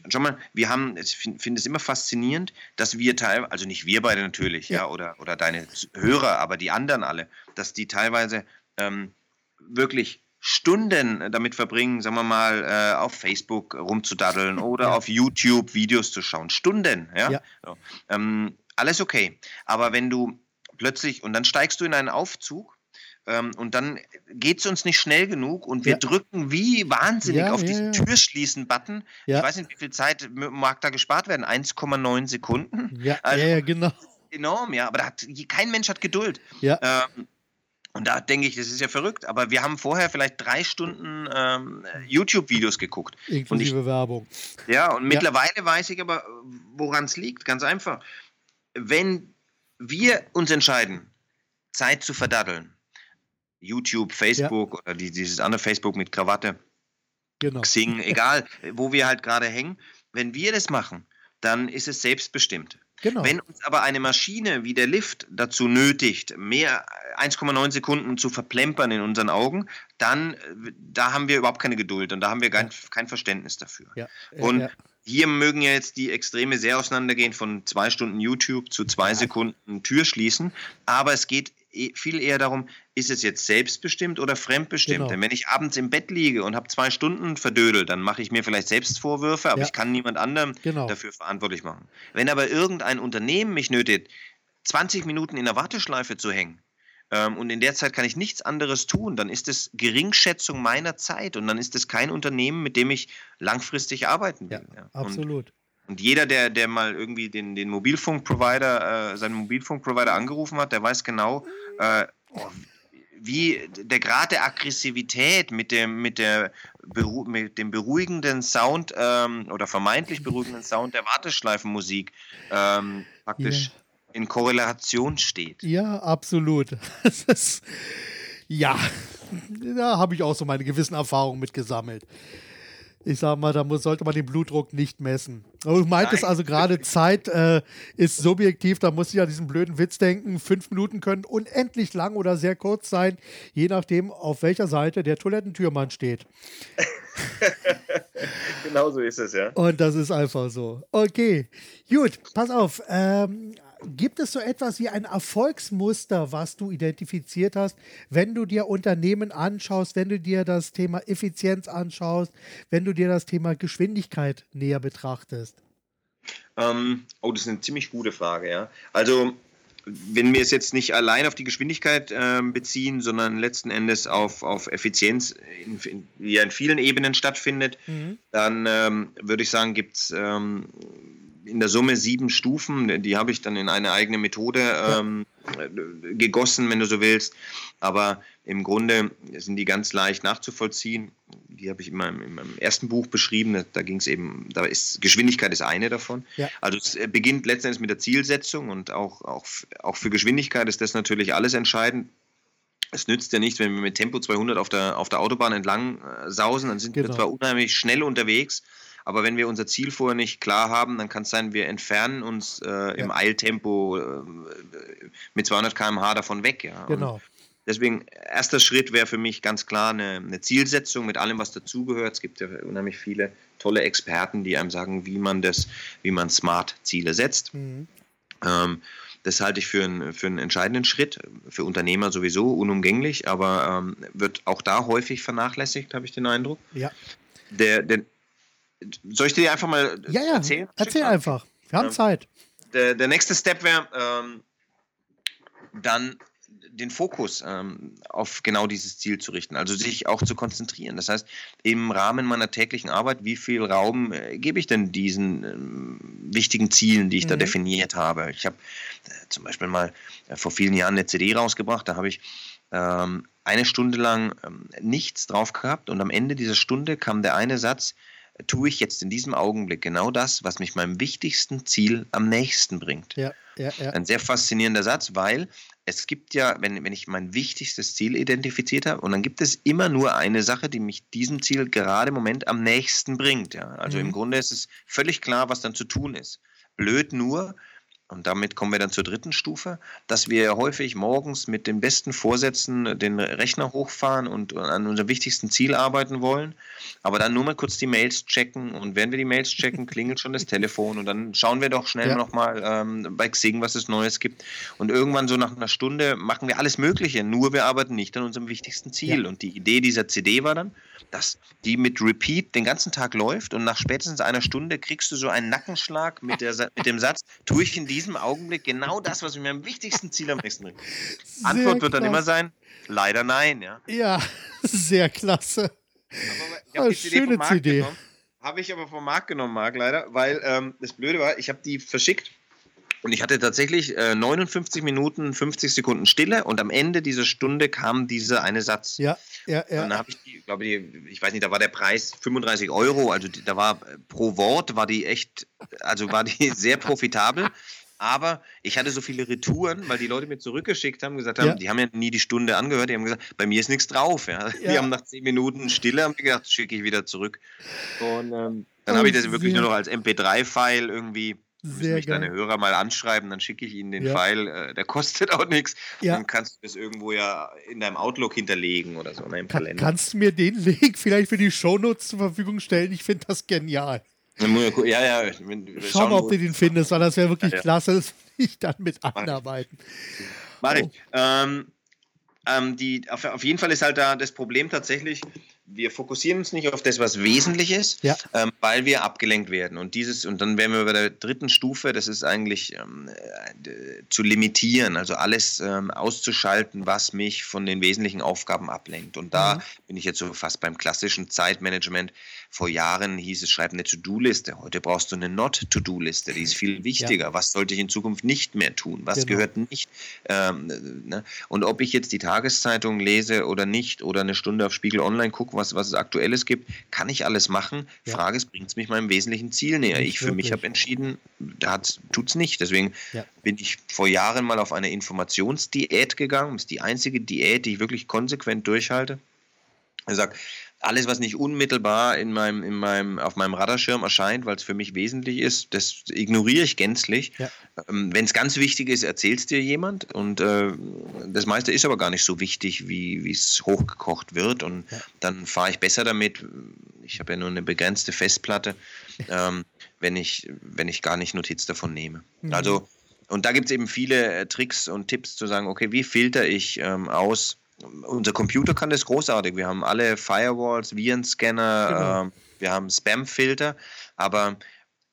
schau mal, wir haben, ich finde find es immer faszinierend, dass wir teilweise, also nicht wir beide natürlich, ja, ja oder, oder deine Hörer, aber die anderen alle, dass die teilweise ähm, wirklich Stunden damit verbringen, sagen wir mal, äh, auf Facebook rumzudaddeln [LAUGHS] oder ja. auf YouTube Videos zu schauen. Stunden, ja. ja. So. Ähm, alles okay. Aber wenn du plötzlich, und dann steigst du in einen Aufzug ähm, und dann geht es uns nicht schnell genug und wir ja. drücken wie wahnsinnig auf diesen Türschließen-Button. Ich weiß nicht, wie viel Zeit mag da gespart werden? 1,9 Sekunden? Ja, also, ja, genau. Enorm, ja. Aber hat, kein Mensch hat Geduld. Ja. Ähm, und da denke ich, das ist ja verrückt, aber wir haben vorher vielleicht drei Stunden ähm, YouTube-Videos geguckt. Inklusive ich, Werbung. Ja, und mittlerweile weiß ich aber, woran es liegt. Ganz einfach. Wenn wir uns entscheiden, Zeit zu verdaddeln, YouTube, Facebook ja. oder die, dieses andere Facebook mit Krawatte, genau. Xing, egal, wo wir halt gerade hängen. Wenn wir das machen, dann ist es selbstbestimmt. Genau. Wenn uns aber eine Maschine wie der Lift dazu nötigt, mehr 1,9 Sekunden zu verplempern in unseren Augen, dann da haben wir überhaupt keine Geduld und da haben wir kein, kein Verständnis dafür. Ja. Und ja. hier mögen ja jetzt die Extreme sehr auseinandergehen von zwei Stunden YouTube zu zwei Sekunden Tür schließen, aber es geht viel eher darum, ist es jetzt selbstbestimmt oder fremdbestimmt? Genau. Denn wenn ich abends im Bett liege und habe zwei Stunden verdödelt, dann mache ich mir vielleicht selbst Vorwürfe, aber ja. ich kann niemand anderem genau. dafür verantwortlich machen. Wenn aber irgendein Unternehmen mich nötigt, 20 Minuten in der Warteschleife zu hängen, ähm, und in der Zeit kann ich nichts anderes tun, dann ist es Geringschätzung meiner Zeit und dann ist es kein Unternehmen, mit dem ich langfristig arbeiten will. Ja, absolut. Und und jeder, der, der mal irgendwie den, den Mobilfunkprovider, äh, seinen Mobilfunkprovider angerufen hat, der weiß genau, äh, oh, wie der Grad der Aggressivität mit dem, mit der, mit dem beruhigenden Sound ähm, oder vermeintlich beruhigenden Sound der Warteschleifenmusik ähm, praktisch yeah. in Korrelation steht. Ja, absolut. [LAUGHS] Ist, ja, [LAUGHS] da habe ich auch so meine gewissen Erfahrungen mit gesammelt ich sag mal, da muss, sollte man den Blutdruck nicht messen. Aber du meintest also gerade, [LAUGHS] Zeit äh, ist subjektiv, da muss ich an diesen blöden Witz denken. Fünf Minuten können unendlich lang oder sehr kurz sein, je nachdem, auf welcher Seite der Toilettentürmann steht. [LAUGHS] genau so ist es, ja. Und das ist einfach so. Okay, gut, pass auf. Ähm, Gibt es so etwas wie ein Erfolgsmuster, was du identifiziert hast, wenn du dir Unternehmen anschaust, wenn du dir das Thema Effizienz anschaust, wenn du dir das Thema Geschwindigkeit näher betrachtest? Ähm, oh, das ist eine ziemlich gute Frage, ja. Also, wenn wir es jetzt nicht allein auf die Geschwindigkeit äh, beziehen, sondern letzten Endes auf, auf Effizienz, in, in, die ja in vielen Ebenen stattfindet, mhm. dann ähm, würde ich sagen, gibt es ähm, in der Summe sieben Stufen. Die habe ich dann in eine eigene Methode ähm, gegossen, wenn du so willst. Aber im Grunde sind die ganz leicht nachzuvollziehen. Die habe ich in meinem, in meinem, ersten Buch beschrieben. Da ging es eben, da ist Geschwindigkeit ist eine davon. Ja. Also es beginnt letztendlich mit der Zielsetzung und auch, auch, auch für Geschwindigkeit ist das natürlich alles entscheidend. Es nützt ja nichts, wenn wir mit Tempo 200 auf der, auf der Autobahn entlang äh, sausen, dann sind genau. wir zwar unheimlich schnell unterwegs, aber wenn wir unser Ziel vorher nicht klar haben, dann kann es sein, wir entfernen uns äh, ja. im Eiltempo äh, mit 200 km/h davon weg. Ja. Genau. Und deswegen, erster Schritt wäre für mich ganz klar eine, eine Zielsetzung mit allem, was dazugehört. Es gibt ja unheimlich viele tolle Experten, die einem sagen, wie man das, wie man smart Ziele setzt. Mhm. Ähm, das halte ich für, ein, für einen entscheidenden Schritt, für Unternehmer sowieso unumgänglich, aber ähm, wird auch da häufig vernachlässigt, habe ich den Eindruck. Ja. Der, der, soll ich dir einfach mal ja, ja. erzählen? Erzähl einfach. Wir haben ähm, Zeit. Der, der nächste Step wäre ähm, dann den Fokus ähm, auf genau dieses Ziel zu richten, also sich auch zu konzentrieren. Das heißt, im Rahmen meiner täglichen Arbeit, wie viel Raum äh, gebe ich denn diesen ähm, wichtigen Zielen, die ich mhm. da definiert habe? Ich habe äh, zum Beispiel mal äh, vor vielen Jahren eine CD rausgebracht, da habe ich ähm, eine Stunde lang ähm, nichts drauf gehabt und am Ende dieser Stunde kam der eine Satz, tue ich jetzt in diesem Augenblick genau das, was mich meinem wichtigsten Ziel am nächsten bringt. Ja, ja, ja. Ein sehr faszinierender Satz, weil es gibt ja, wenn, wenn ich mein wichtigstes Ziel identifiziert habe, und dann gibt es immer nur eine Sache, die mich diesem Ziel gerade im Moment am nächsten bringt. Ja? Also mhm. im Grunde ist es völlig klar, was dann zu tun ist. Blöd nur, und damit kommen wir dann zur dritten Stufe, dass wir häufig morgens mit den besten Vorsätzen den Rechner hochfahren und an unserem wichtigsten Ziel arbeiten wollen, aber dann nur mal kurz die Mails checken und wenn wir die Mails checken, [LAUGHS] klingelt schon das Telefon und dann schauen wir doch schnell ja. nochmal ähm, bei Xing, was es Neues gibt. Und irgendwann so nach einer Stunde machen wir alles Mögliche, nur wir arbeiten nicht an unserem wichtigsten Ziel. Ja. Und die Idee dieser CD war dann, dass die mit Repeat den ganzen Tag läuft und nach spätestens einer Stunde kriegst du so einen Nackenschlag mit, der, mit dem Satz, tue ich in die diesem Augenblick genau das, was mir am wichtigsten Ziel am nächsten bringt? [LAUGHS] Antwort wird dann immer sein, leider nein, ja. Ja, [LAUGHS] sehr klasse. Aber ich oh, schöne CD. Habe ich aber vom Markt genommen, Marc, leider, weil ähm, das Blöde war, ich habe die verschickt und ich hatte tatsächlich äh, 59 Minuten, 50 Sekunden Stille und am Ende dieser Stunde kam dieser eine Satz. Ja, ja, ja. Und dann habe ich die, glaube ich, ich weiß nicht, da war der Preis 35 Euro, also da war äh, pro Wort war die echt, also war die [LAUGHS] sehr profitabel. Aber ich hatte so viele Retouren, weil die Leute mir zurückgeschickt haben, gesagt haben, ja. die haben ja nie die Stunde angehört, die haben gesagt, bei mir ist nichts drauf. Ja. [LAUGHS] ja. Die haben nach zehn Minuten Stille haben gedacht, schicke ich wieder zurück. Und ähm, dann habe ich das wirklich nur noch als MP3-File irgendwie. Müssen mich deine Hörer mal anschreiben, dann schicke ich ihnen den ja. Pfeil, äh, der kostet auch nichts. Ja. Dann kannst du das irgendwo ja in deinem Outlook hinterlegen oder so, im Kann, Kalender. Kannst du mir den [LAUGHS] Link vielleicht für die Shownotes zur Verfügung stellen? Ich finde das genial. Ja, ja. Schau mal, ob du den findest, weil das wäre wirklich ja, ja. klasse, [LAUGHS] dass ich dann mit einarbeiten. Mach ich. Oh. Ähm, ähm, die, auf, auf jeden Fall ist halt da das Problem tatsächlich, wir fokussieren uns nicht auf das, was wesentlich ist, ja. ähm, weil wir abgelenkt werden. Und dieses, und dann wären wir bei der dritten Stufe, das ist eigentlich ähm, äh, zu limitieren, also alles ähm, auszuschalten, was mich von den wesentlichen Aufgaben ablenkt. Und da mhm. bin ich jetzt so fast beim klassischen Zeitmanagement. Vor Jahren hieß es, schreib eine To-Do-Liste. Heute brauchst du eine Not-To-Do-Liste, die ist viel wichtiger. Ja. Was sollte ich in Zukunft nicht mehr tun? Was genau. gehört nicht? Ähm, ne? Und ob ich jetzt die Tageszeitung lese oder nicht oder eine Stunde auf Spiegel Online gucke, was, was es Aktuelles gibt, kann ich alles machen. Ja. Frage ist, bringt es mich meinem wesentlichen Ziel näher? Nicht ich für wirklich. mich habe entschieden, tut es nicht. Deswegen ja. bin ich vor Jahren mal auf eine Informationsdiät gegangen. Das ist die einzige Diät, die ich wirklich konsequent durchhalte. Er sagt, alles, was nicht unmittelbar in meinem, in meinem, auf meinem Radarschirm erscheint, weil es für mich wesentlich ist, das ignoriere ich gänzlich. Ja. Ähm, Wenn es ganz wichtig ist, erzählt es dir jemand. Und äh, das meiste ist aber gar nicht so wichtig, wie es hochgekocht wird. Und ja. dann fahre ich besser damit. Ich habe ja nur eine begrenzte Festplatte, [LAUGHS] ähm, wenn, ich, wenn ich gar nicht Notiz davon nehme. Mhm. Also, und da gibt es eben viele äh, Tricks und Tipps zu sagen, okay, wie filter ich ähm, aus, unser Computer kann das großartig. Wir haben alle Firewalls, Virenscanner, genau. äh, wir haben Spam-Filter, aber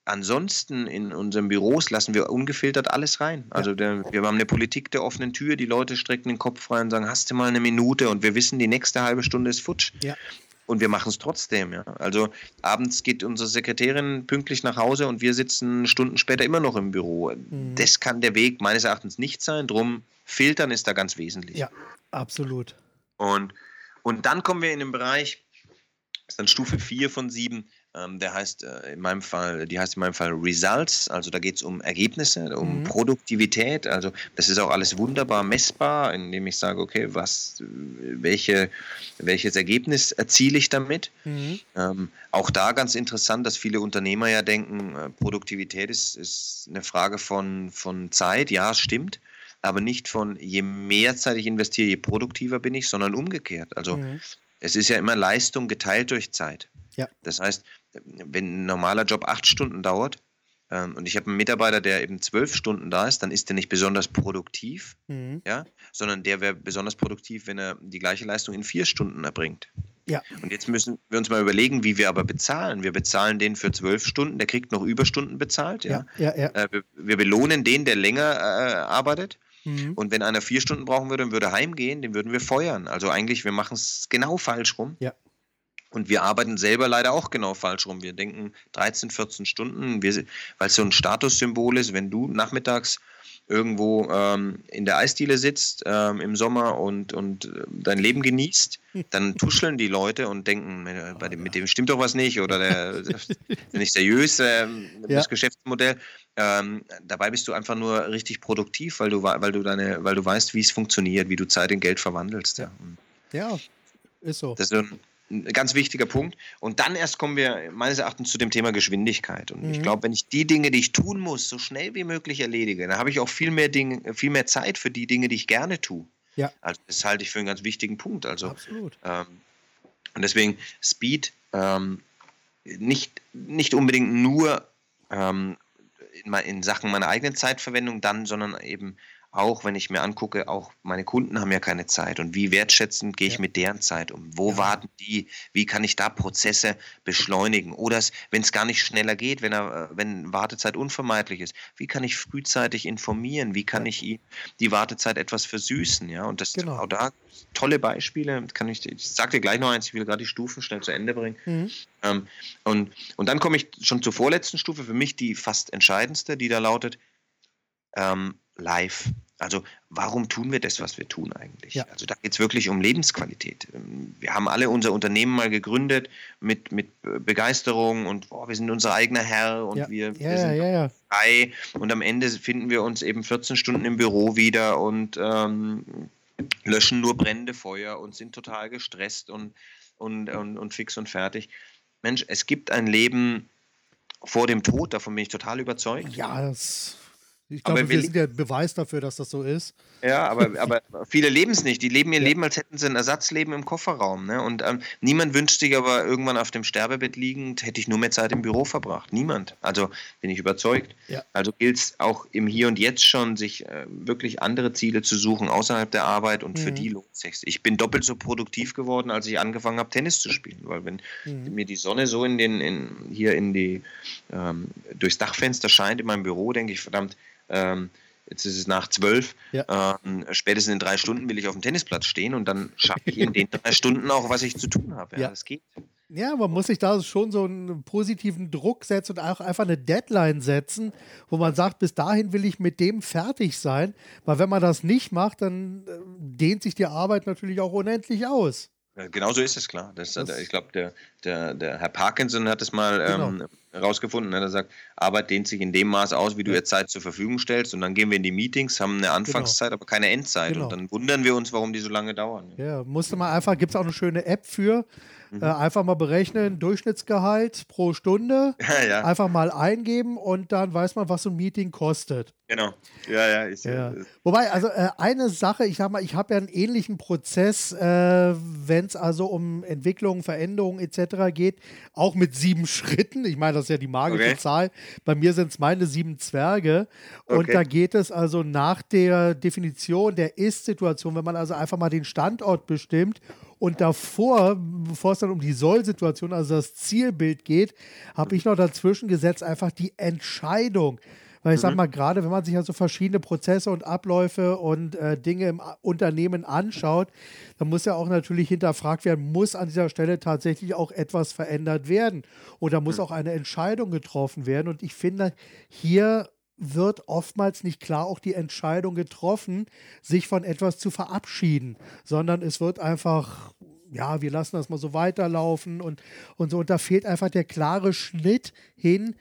ansonsten in unseren Büros lassen wir ungefiltert alles rein. Also der, wir haben eine Politik der offenen Tür, die Leute strecken den Kopf frei und sagen, hast du mal eine Minute und wir wissen, die nächste halbe Stunde ist futsch. Ja. Und wir machen es trotzdem, ja. Also abends geht unsere Sekretärin pünktlich nach Hause und wir sitzen Stunden später immer noch im Büro. Mhm. Das kann der Weg meines Erachtens nicht sein. Drum filtern ist da ganz wesentlich. Ja, absolut. Und, und dann kommen wir in den Bereich, das ist dann Stufe 4 von 7, ähm, der heißt äh, in meinem Fall, die heißt in meinem Fall Results, also da geht es um Ergebnisse, um Mhm. Produktivität. Also das ist auch alles wunderbar messbar, indem ich sage, okay, was, welche, welches Ergebnis erziele ich damit? Mhm. Ähm, auch da ganz interessant, dass viele Unternehmer ja denken, äh, Produktivität ist, ist eine Frage von, von Zeit. Ja, es stimmt. Aber nicht von, je mehr Zeit ich investiere, je produktiver bin ich, sondern umgekehrt. Also Mhm. es ist ja immer Leistung geteilt durch Zeit. Ja. Das heißt, wenn ein normaler Job acht Stunden dauert ähm, und ich habe einen Mitarbeiter, der eben zwölf Stunden da ist, dann ist der nicht besonders produktiv, Mhm. ja, sondern der wäre besonders produktiv, wenn er die gleiche Leistung in vier Stunden erbringt. Ja. Und jetzt müssen wir uns mal überlegen, wie wir aber bezahlen. Wir bezahlen den für zwölf Stunden, der kriegt noch Überstunden bezahlt, ja. Ja, ja, ja. Äh, wir, wir belohnen den, der länger äh, arbeitet. Mhm. Und wenn einer vier Stunden brauchen würde und würde heimgehen, den würden wir feuern. Also eigentlich, wir machen es genau falsch rum. Ja. Und wir arbeiten selber leider auch genau falsch rum. Wir denken 13, 14 Stunden, weil es so ein Statussymbol ist, wenn du nachmittags irgendwo ähm, in der Eisdiele sitzt ähm, im Sommer und, und äh, dein Leben genießt, dann [LAUGHS] tuscheln die Leute und denken, äh, bei dem, mit dem stimmt doch was nicht oder der, der [LAUGHS] ist nicht seriös, Ja. das Geschäftsmodell. Ähm, dabei bist du einfach nur richtig produktiv, weil du, weil du, deine, weil du weißt, wie es funktioniert, wie du Zeit in Geld verwandelst. Ja. Ja, ist so. Das ist ein, ein ganz wichtiger Punkt. Und dann erst kommen wir meines Erachtens zu dem Thema Geschwindigkeit. Und ich Mhm. glaube, wenn ich die Dinge, die ich tun muss, so schnell wie möglich erledige, dann habe ich auch viel mehr, Dinge, viel mehr Zeit für die Dinge, die ich gerne tue. Ja. Also das halte ich für einen ganz wichtigen Punkt. Also Absolut. ähm, und deswegen Speed ähm, nicht, nicht unbedingt nur ähm, in, in Sachen meiner eigenen Zeitverwendung dann, sondern eben auch, wenn ich mir angucke, auch meine Kunden haben ja keine Zeit. Und wie wertschätzend gehe ich Ja. mit deren Zeit um? Wo Ja. warten die? Wie kann ich da Prozesse beschleunigen? Oder wenn es gar nicht schneller geht, wenn, er, äh, wenn Wartezeit unvermeidlich ist, wie kann ich frühzeitig informieren? Wie kann Ja. ich die Wartezeit etwas versüßen? Ja, und das Genau. auch da tolle Beispiele. Kann ich, ich sag dir gleich noch eins, ich will gerade die Stufen schnell zu Ende bringen. Mhm. Ähm, und, und dann komme ich schon zur vorletzten Stufe, für mich die fast entscheidendste, die da lautet ähm, live. Also warum tun wir das, was wir tun eigentlich? Ja. Also da geht es wirklich um Lebensqualität. Ähm, Wir haben alle unser Unternehmen mal gegründet mit, mit Begeisterung und boah, wir sind unser eigener Herr und Ja. wir, wir Ja, sind frei und am Ende finden wir uns eben 14 Stunden im Büro wieder und ähm, löschen nur brennende Feuer und sind total gestresst und, und, und, und fix und fertig. Mensch, es gibt ein Leben vor dem Tod, davon bin ich total überzeugt. Ja, das. Ich glaube, wir wir sind ja Beweis dafür, dass das so ist. Ja, aber, [LAUGHS] aber viele leben es nicht. Die leben ihr Ja. Leben, als hätten sie ein Ersatzleben im Kofferraum. Ne? Und ähm, niemand wünscht sich aber irgendwann auf dem Sterbebett liegend, hätte ich nur mehr Zeit im Büro verbracht. Niemand. Also bin ich überzeugt. Ja. Also gilt es auch im Hier und Jetzt schon, sich äh, wirklich andere Ziele zu suchen außerhalb der Arbeit und für Mhm. die lohnt es sich. Ich bin doppelt so produktiv geworden, als ich angefangen habe, Tennis zu spielen. Weil wenn Mhm. mir die Sonne so in den, in, hier in die, ähm, durchs Dachfenster scheint in meinem Büro, denke ich, verdammt, ähm, jetzt ist es nach zwölf, Ja. ähm, spätestens in drei Stunden will ich auf dem Tennisplatz stehen und dann schaffe ich in den [LAUGHS] drei Stunden auch, was ich zu tun habe. Ja, Ja. das geht. Ja, man muss sich da schon so einen positiven Druck setzen und auch einfach eine Deadline setzen, wo man sagt, bis dahin will ich mit dem fertig sein. Weil wenn man das nicht macht, dann äh, dehnt sich die Arbeit natürlich auch unendlich aus. Genau so ist es, klar. Das, Das- ich glaube, der, der, der Herr Parkinson hat es mal Genau. ähm, herausgefunden. Ne? Er sagt, Arbeit dehnt sich in dem Maß aus, wie du Ja. ihr Zeit zur Verfügung stellst. Und dann gehen wir in die Meetings, haben eine Anfangszeit, aber keine Endzeit. Genau. Und dann wundern wir uns, warum die so lange dauern. Ja, musste man einfach, gibt es auch eine schöne App für. Mhm. Äh, einfach mal berechnen, Durchschnittsgehalt pro Stunde. [LAUGHS] Ja, ja, Einfach mal eingeben und dann weiß man, was so ein Meeting kostet. genau. Ja, ja, ist, Ja. ja. Wobei, also äh, eine Sache, ich sag mal, ich habe ja einen ähnlichen Prozess, äh, wenn es also um Entwicklung, Veränderung etc. geht, auch mit sieben [LAUGHS] Schritten. Ich meine, das ist ja die magische Okay. Zahl. Bei mir sind es meine sieben Zwerge. Und Okay. da geht es also nach der Definition der Ist-Situation, wenn man also einfach mal den Standort bestimmt Und davor, bevor es dann um die Soll-Situation, also das Zielbild geht, habe ich noch dazwischen gesetzt einfach die Entscheidung. Weil ich mhm. sag mal, gerade wenn man sich also verschiedene Prozesse und Abläufe und äh, Dinge im Unternehmen anschaut, dann muss ja auch natürlich hinterfragt werden, muss an dieser Stelle tatsächlich auch etwas verändert werden oder muss mhm. auch eine Entscheidung getroffen werden. Und ich finde, hier wird oftmals nicht klar auch die Entscheidung getroffen, sich von etwas zu verabschieden, sondern es wird einfach, ja, wir lassen das mal so weiterlaufen und, und so. Und da fehlt einfach der klare Schnitt hin,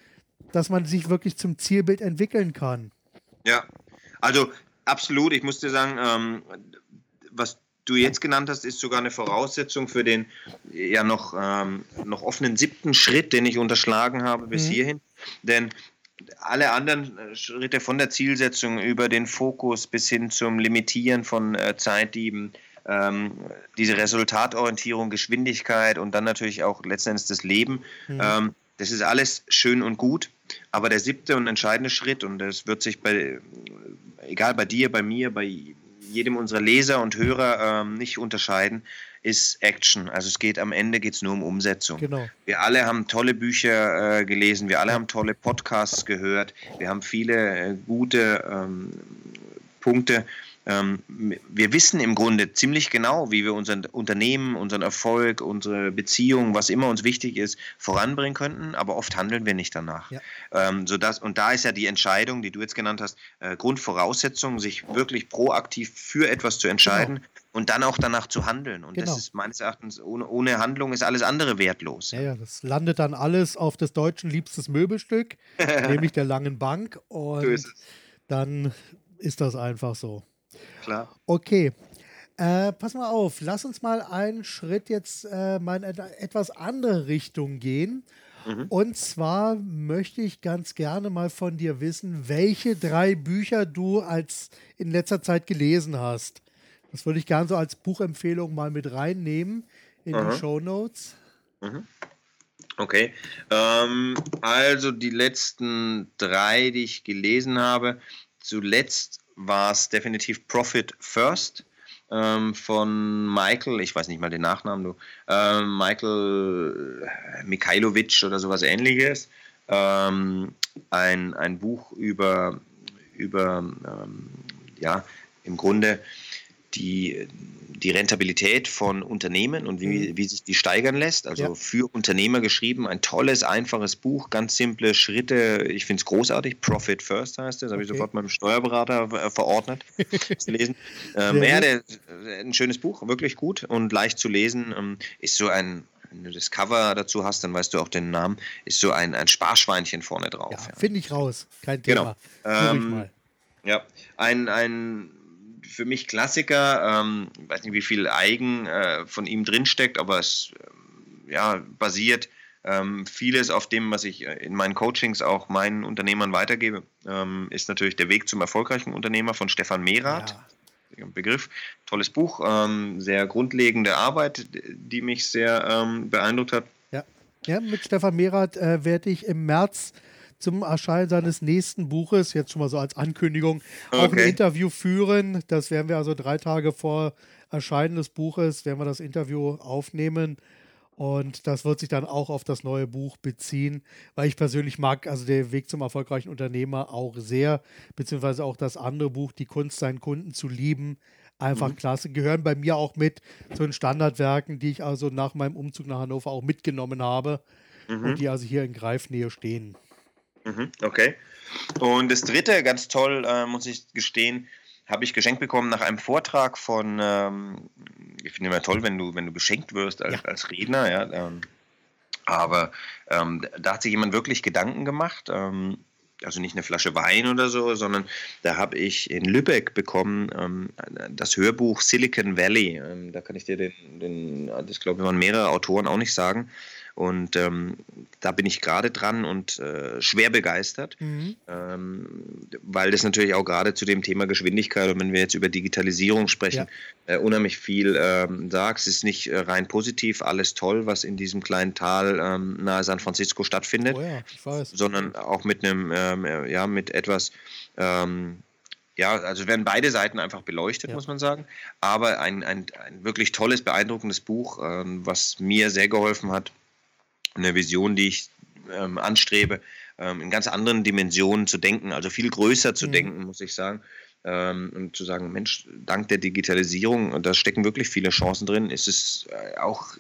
dass man sich wirklich zum Zielbild entwickeln kann. Ja, also absolut. Ich muss dir sagen, ähm, was du jetzt genannt hast, ist sogar eine Voraussetzung für den ja noch, ähm, noch offenen siebten Schritt, den ich unterschlagen habe bis mhm. hierhin. Denn alle anderen Schritte von der Zielsetzung über den Fokus bis hin zum Limitieren von äh, Zeitdieben, ähm, diese Resultatorientierung, Geschwindigkeit und dann natürlich auch letztendlich das Leben, mhm. ähm, das ist alles schön und gut, aber der siebte und entscheidende Schritt, und das wird sich bei, egal bei dir, bei mir, bei jedem unserer Leser und Hörer ähm, nicht unterscheiden, ist Action. Also es geht am Ende geht's nur um Umsetzung. Genau. Wir alle haben tolle Bücher äh, gelesen, wir alle haben tolle Podcasts gehört, wir haben viele äh, gute ähm, Punkte wir wissen im Grunde ziemlich genau, wie wir unser Unternehmen, unseren Erfolg, unsere Beziehung, was immer uns wichtig ist, voranbringen könnten, aber oft handeln wir nicht danach. Ja. Ähm, sodass, und da ist ja die Entscheidung, die du jetzt genannt hast, äh, Grundvoraussetzung, sich wirklich proaktiv für etwas zu entscheiden. Genau. Und dann auch danach zu handeln. Und genau. das ist meines Erachtens, ohne, ohne Handlung ist alles andere wertlos. Ja, ja, das landet dann alles auf des Deutschen liebstes Möbelstück, [LAUGHS] nämlich der langen Bank. Und dann ist das einfach so. Klar. Okay. Äh, pass mal auf, lass uns mal einen Schritt jetzt äh, mal in eine etwas andere Richtung gehen. Mhm. Und zwar möchte ich ganz gerne mal von dir wissen, welche drei Bücher du als in letzter Zeit gelesen hast. Das würde ich gerne so als Buchempfehlung mal mit reinnehmen in mhm. die Show Notes. Mhm. Okay. Ähm, also die letzten drei, die ich gelesen habe. Zuletzt war es definitiv Profit First ähm, von Michael, ich weiß nicht mal den Nachnamen, du, äh, Michael Mikhailovic oder sowas ähnliches. Ähm, ein, ein Buch über, über ähm, ja, im Grunde die, die Rentabilität von Unternehmen und wie, mhm. wie sich die steigern lässt. Also ja. für Unternehmer geschrieben, ein tolles, einfaches Buch, ganz simple Schritte. Ich finde es großartig. Profit First heißt das, habe okay. ich sofort meinem Steuerberater äh, verordnet [LAUGHS] zu lesen. Ähm, ja, der, ein schönes Buch, wirklich gut und leicht zu lesen. Ähm, ist so ein, wenn du das Cover dazu hast, dann weißt du auch den Namen, ist so ein, ein Sparschweinchen vorne drauf. Ja, ja. Finde ich raus, kein Thema. Genau. Ähm, ja, ein, ein für mich Klassiker. Ähm, ich weiß nicht, wie viel Eigen äh, von ihm drinsteckt, aber es äh, ja, basiert ähm, vieles auf dem, was ich äh, in meinen Coachings auch meinen Unternehmern weitergebe, ähm, ist natürlich der Weg zum erfolgreichen Unternehmer von Stefan Mehrath. Ja. Begriff. Tolles Buch, ähm, sehr grundlegende Arbeit, die mich sehr ähm, beeindruckt hat. Ja. ja, mit Stefan Mehrath äh, werde ich im März zum Erscheinen seines nächsten Buches, jetzt schon mal so als Ankündigung, okay. auch ein Interview führen. Das werden wir also drei Tage vor Erscheinen des Buches, werden wir das Interview aufnehmen. Und das wird sich dann auch auf das neue Buch beziehen, weil ich persönlich mag also der Weg zum erfolgreichen Unternehmer auch sehr, beziehungsweise auch das andere Buch, Die Kunst, seinen Kunden zu lieben. Einfach mhm. klasse. Gehören bei mir auch mit zu den Standardwerken, die ich also nach meinem Umzug nach Hannover auch mitgenommen habe mhm. und die also hier in Greifnähe stehen. Mhm, okay. Und das dritte, ganz toll, äh, muss ich gestehen, habe ich geschenkt bekommen nach einem Vortrag von, ähm, ich finde immer toll, wenn du, wenn du beschenkt wirst als, ja. als Redner, ja. Ähm, aber ähm, da hat sich jemand wirklich Gedanken gemacht. Ähm, also nicht eine Flasche Wein oder so, sondern da habe ich in Lübeck bekommen ähm, das Hörbuch Silicon Valley. Ähm, da kann ich dir den, den das glaube ich waren mehrere Autoren auch nicht sagen. Und ähm, da bin ich gerade dran und äh, schwer begeistert, mhm. ähm, weil das natürlich auch gerade zu dem Thema Geschwindigkeit und wenn wir jetzt über Digitalisierung sprechen, ja. äh, unheimlich viel ähm, sagt. Es ist nicht äh, rein positiv, alles toll, was in diesem kleinen Tal ähm, nahe San Francisco stattfindet, oh ja, sondern auch mit einem, ähm, ja, mit etwas ähm, ja, also werden beide Seiten einfach beleuchtet, ja. muss man sagen. Aber ein, ein, ein wirklich tolles, beeindruckendes Buch, ähm, was mir sehr geholfen hat. Eine Vision, die ich ähm, anstrebe, ähm, in ganz anderen Dimensionen zu denken, also viel größer zu mhm. denken, muss ich sagen. Ähm, und zu sagen, Mensch, dank der Digitalisierung, und da stecken wirklich viele Chancen drin, ist es äh, auch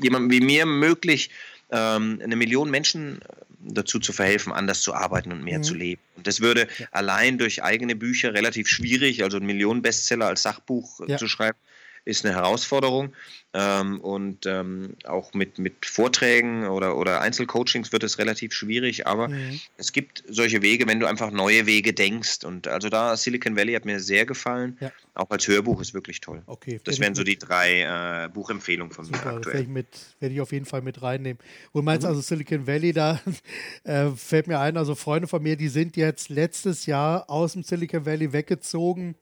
jemandem wie mir möglich, ähm, eine Million Menschen äh, dazu zu verhelfen, anders zu arbeiten und mehr mhm. zu leben. Und das würde ja. allein durch eigene Bücher relativ schwierig, also ein Millionen-Bestseller als Sachbuch äh, ja. zu schreiben, ist eine Herausforderung. Ähm, und ähm, auch mit, mit Vorträgen oder, oder Einzelcoachings wird es relativ schwierig, aber mhm. es gibt solche Wege, wenn du einfach neue Wege denkst. Und also da Silicon Valley hat mir sehr gefallen. Ja. Auch als Hörbuch ist wirklich toll. Okay, das wären so die drei äh, Buchempfehlungen von Super, mir aktuell. Werde ich, werd ich auf jeden Fall mit reinnehmen. Und meinst mhm. also Silicon Valley, da [LAUGHS] äh, fällt mir ein, also Freunde von mir, die sind jetzt letztes Jahr aus dem Silicon Valley weggezogen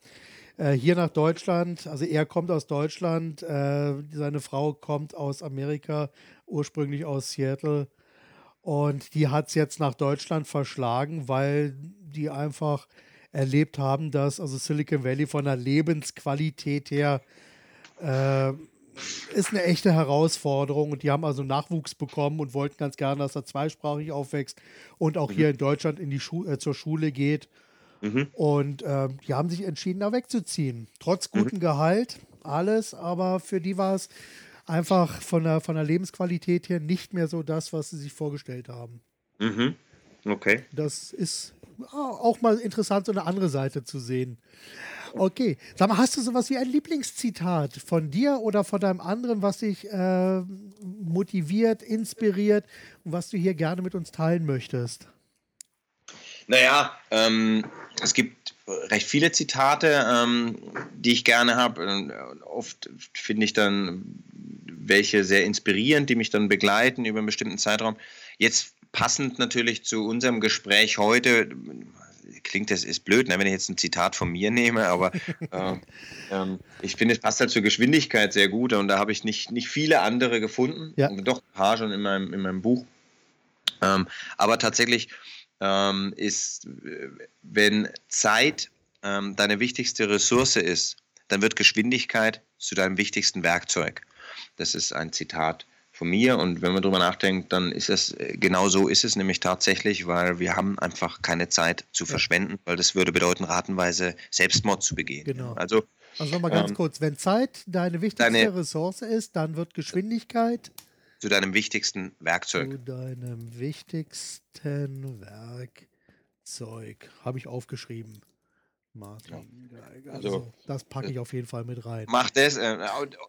äh, hier nach Deutschland. Also er kommt aus Deutschland, äh, seine Frau kommt aus Amerika, ursprünglich aus Seattle. Und die hat es jetzt nach Deutschland verschlagen, weil die einfach erlebt haben, dass also Silicon Valley von der Lebensqualität her äh, ist eine echte Herausforderung und die haben also Nachwuchs bekommen und wollten ganz gerne, dass er zweisprachig aufwächst und auch hier in Deutschland in die Schu äh, zur Schule geht. Mhm. Und äh, die haben sich entschieden, da wegzuziehen. Trotz gutem mhm. Gehalt, alles, aber für die war es einfach von der, von der Lebensqualität her nicht mehr so das, was sie sich vorgestellt haben. Mhm. Okay. Das ist auch mal interessant, so eine andere Seite zu sehen. Okay. Sag mal, hast du sowas wie ein Lieblingszitat von dir oder von deinem anderen, was dich äh, motiviert, inspiriert und was du hier gerne mit uns teilen möchtest? Naja, ähm, es gibt recht viele Zitate, ähm, die ich gerne habe. Oft finde ich dann welche sehr inspirierend, die mich dann begleiten über einen bestimmten Zeitraum. Jetzt passend natürlich zu unserem Gespräch heute, klingt das ist blöd, ne, wenn ich jetzt ein Zitat von mir nehme, aber äh, [LAUGHS] äh, ich finde, es passt halt zur Geschwindigkeit sehr gut und da habe ich nicht, nicht viele andere gefunden. Ja. Doch ein paar schon in meinem, in meinem Buch. Ähm, aber tatsächlich ähm, ist, wenn Zeit ähm, deine wichtigste Ressource ist, dann wird Geschwindigkeit zu deinem wichtigsten Werkzeug. Das ist ein Zitat von mir und wenn man darüber nachdenkt, dann ist es genau so ist es nämlich tatsächlich, weil wir haben einfach keine Zeit zu verschwenden, weil das würde bedeuten, ratenweise Selbstmord zu begehen. Genau. Also, also nochmal ganz ähm, kurz, wenn Zeit deine wichtigste deine, Ressource ist, dann wird Geschwindigkeit zu deinem wichtigsten Werkzeug. Zu deinem wichtigsten Werkzeug. Habe ich aufgeschrieben. Martin Geiger. Also, also, das packe ich auf jeden Fall mit rein. Macht das. Äh,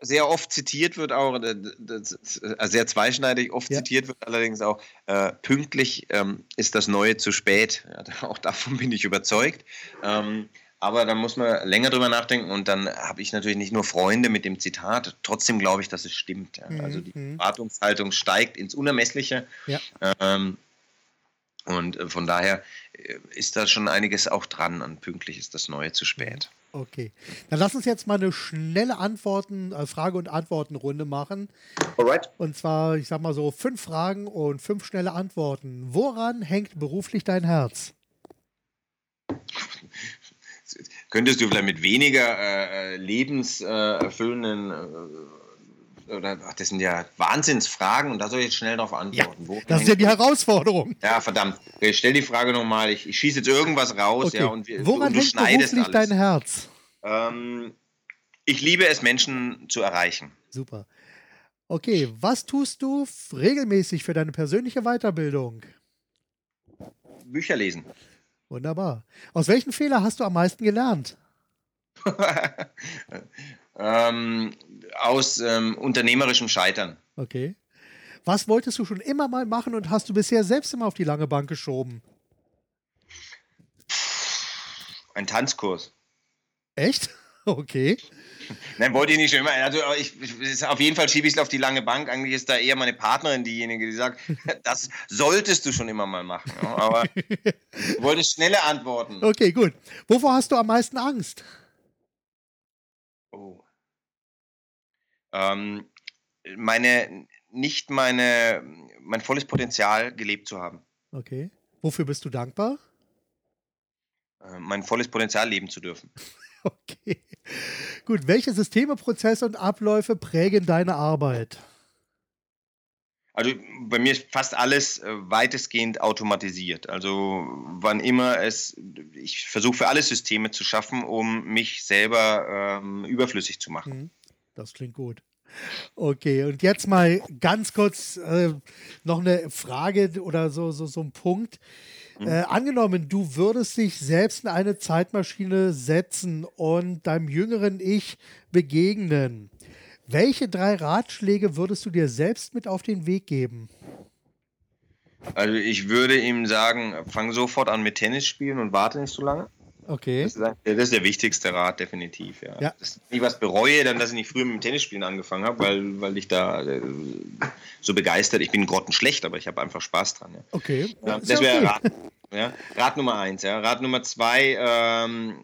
sehr oft zitiert wird auch, äh, das, äh, sehr zweischneidig, oft ja. zitiert wird allerdings auch, äh, pünktlich ähm, ist das Neue zu spät. Ja, [LAUGHS] auch davon bin ich überzeugt. Ähm, aber da muss man länger drüber nachdenken und dann habe ich natürlich nicht nur Freunde mit dem Zitat, trotzdem glaube ich, dass es stimmt. Ja. Also die mhm. Erwartungshaltung steigt ins Unermessliche. Ja. Ähm, und äh, von daher äh, ist da schon einiges auch dran und pünktlich ist das Neue zu spät. Okay. Dann lass uns jetzt mal eine schnelle Antworten, äh, Frage- und Antwortenrunde machen. Alright. Und zwar, ich sag mal so, fünf Fragen und fünf schnelle Antworten. Woran hängt beruflich dein Herz? Könntest du vielleicht mit weniger äh, lebenserfüllenden äh, oder ach, das sind ja Wahnsinnsfragen und da soll ich jetzt schnell darauf antworten. Ja, das ist ja die Herausforderung. Ja, verdammt. Ich stell die Frage nochmal. Ich, ich schieße jetzt irgendwas raus. Okay. Ja, und wir, Woran du, du hängt beruflich alles. dein Herz? Ähm, ich liebe es, Menschen zu erreichen. Super. Okay, was tust du regelmäßig für deine persönliche Weiterbildung? Bücher lesen. Wunderbar. Aus welchen Fehlern hast du am meisten gelernt? [LAUGHS] ähm, aus ähm, unternehmerischem Scheitern. Okay. Was wolltest du schon immer mal machen und hast du bisher selbst immer auf die lange Bank geschoben? Ein Tanzkurs. Echt? [LAUGHS] Okay. Nein, wollte ich nicht schon immer. Also ich, ich, auf jeden Fall schiebe ich es auf die lange Bank. Eigentlich ist da eher meine Partnerin diejenige, die sagt, [LAUGHS] das solltest du schon immer mal machen. Aber [LAUGHS] du wolltest schnelle Antworten. Okay, gut. Wovor hast du am meisten Angst? Oh. Ähm, meine, nicht meine, mein volles Potenzial gelebt zu haben. Okay. Wofür bist du dankbar? äh, mein volles Potenzial leben zu dürfen. [LAUGHS] [LAUGHS] Okay. Gut, welche Systeme, Prozesse und Abläufe prägen deine Arbeit? Also bei mir ist fast alles äh, weitestgehend automatisiert. Also wann immer es, ich versuche für alle Systeme zu schaffen, um mich selber ähm, überflüssig zu machen. Mhm. Das klingt gut. Okay, und jetzt mal ganz kurz äh, noch eine Frage oder so, so, so ein Punkt. Mhm. Äh, angenommen, du würdest dich selbst in eine Zeitmaschine setzen und deinem jüngeren Ich begegnen. Welche drei Ratschläge würdest du dir selbst mit auf den Weg geben? Also ich würde ihm sagen, fang sofort an mit Tennis spielen und warte nicht so lange. Okay. Das ist, das ist, der wichtigste Rat, definitiv. Ja. ja. Dass ich was bereue, dann, dass ich nicht früher mit dem Tennisspielen angefangen habe, weil, weil ich da äh, so begeistert, ich bin grottenschlecht, aber ich habe einfach Spaß dran. Ja. Okay. Ja, das wäre okay. Rat, ja. Rat Nummer eins. Ja. Rat Nummer zwei, ähm,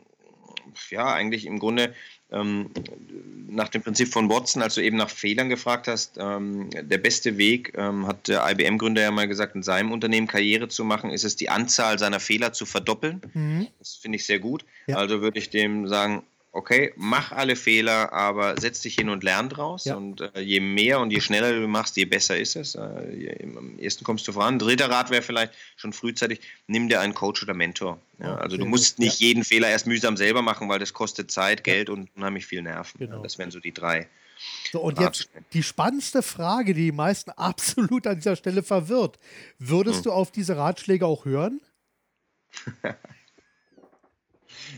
ja, eigentlich im Grunde ähm, nach dem Prinzip von Watson, als du eben nach Fehlern gefragt hast, ähm, der beste Weg, ähm, hat der IBM-Gründer ja mal gesagt, in seinem Unternehmen Karriere zu machen, ist es, die Anzahl seiner Fehler zu verdoppeln. Mhm. Das finde ich sehr gut. Ja. Also würde ich dem sagen, okay, mach alle Fehler, aber setz dich hin und lern draus. Ja. Und äh, je mehr und je schneller du machst, je besser ist es. Äh, je, am ersten kommst du voran. Dritter Rat wäre vielleicht schon frühzeitig, nimm dir einen Coach oder Mentor. Ja, also du musst nicht ja. jeden Fehler erst mühsam selber machen, weil das kostet Zeit, Geld und unheimlich viel Nerven. Genau. Das wären so die drei. So, und jetzt die spannendste Frage, die die meisten [LAUGHS] absolut an dieser Stelle verwirrt. Würdest hm. du auf diese Ratschläge auch hören? [LAUGHS]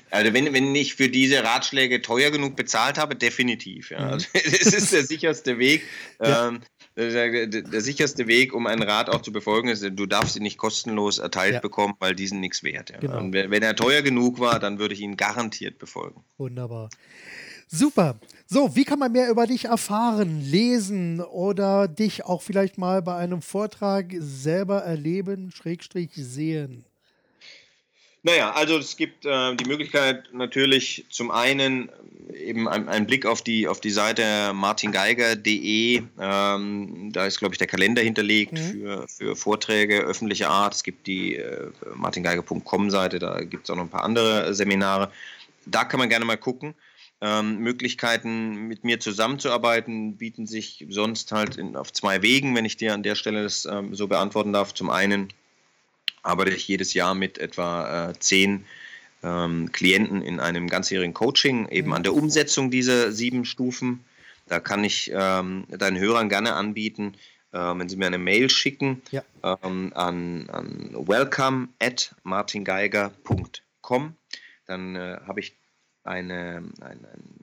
Also wenn, wenn ich für diese Ratschläge teuer genug bezahlt habe, definitiv. Ja. Mhm. [LAUGHS] Also es ist der sicherste Weg. [LAUGHS] Ähm, der, der, der, sicherste Weg, um einen Rat auch zu befolgen, ist, du darfst ihn nicht kostenlos erteilt ja. bekommen, weil diesen nichts wert. Ja. Genau. Und wenn er teuer genug war, dann würde ich ihn garantiert befolgen. Wunderbar. Super. So, wie kann man mehr über dich erfahren, lesen oder dich auch vielleicht mal bei einem Vortrag selber erleben, Schrägstrich sehen? Naja, also es gibt äh, die Möglichkeit natürlich zum einen eben einen Blick auf die, auf die Seite martingeiger.de. Ähm, da ist, glaube ich, der Kalender hinterlegt mhm. für, für Vorträge öffentlicher Art. Es gibt die äh, martingeiger.com-Seite, da gibt es auch noch ein paar andere Seminare. Da kann man gerne mal gucken. Ähm, Möglichkeiten, mit mir zusammenzuarbeiten, bieten sich sonst halt in, auf zwei Wegen, wenn ich dir an der Stelle das ähm, so beantworten darf. Zum einen arbeite ich jedes Jahr mit etwa äh, zehn ähm, Klienten in einem ganzjährigen Coaching, eben an der Umsetzung dieser sieben Stufen. Da kann ich ähm, deinen Hörern gerne anbieten, äh, wenn sie mir eine Mail schicken ja. ähm, an, an welcome at martingeiger.com, dann äh, habe ich eine, ein, ein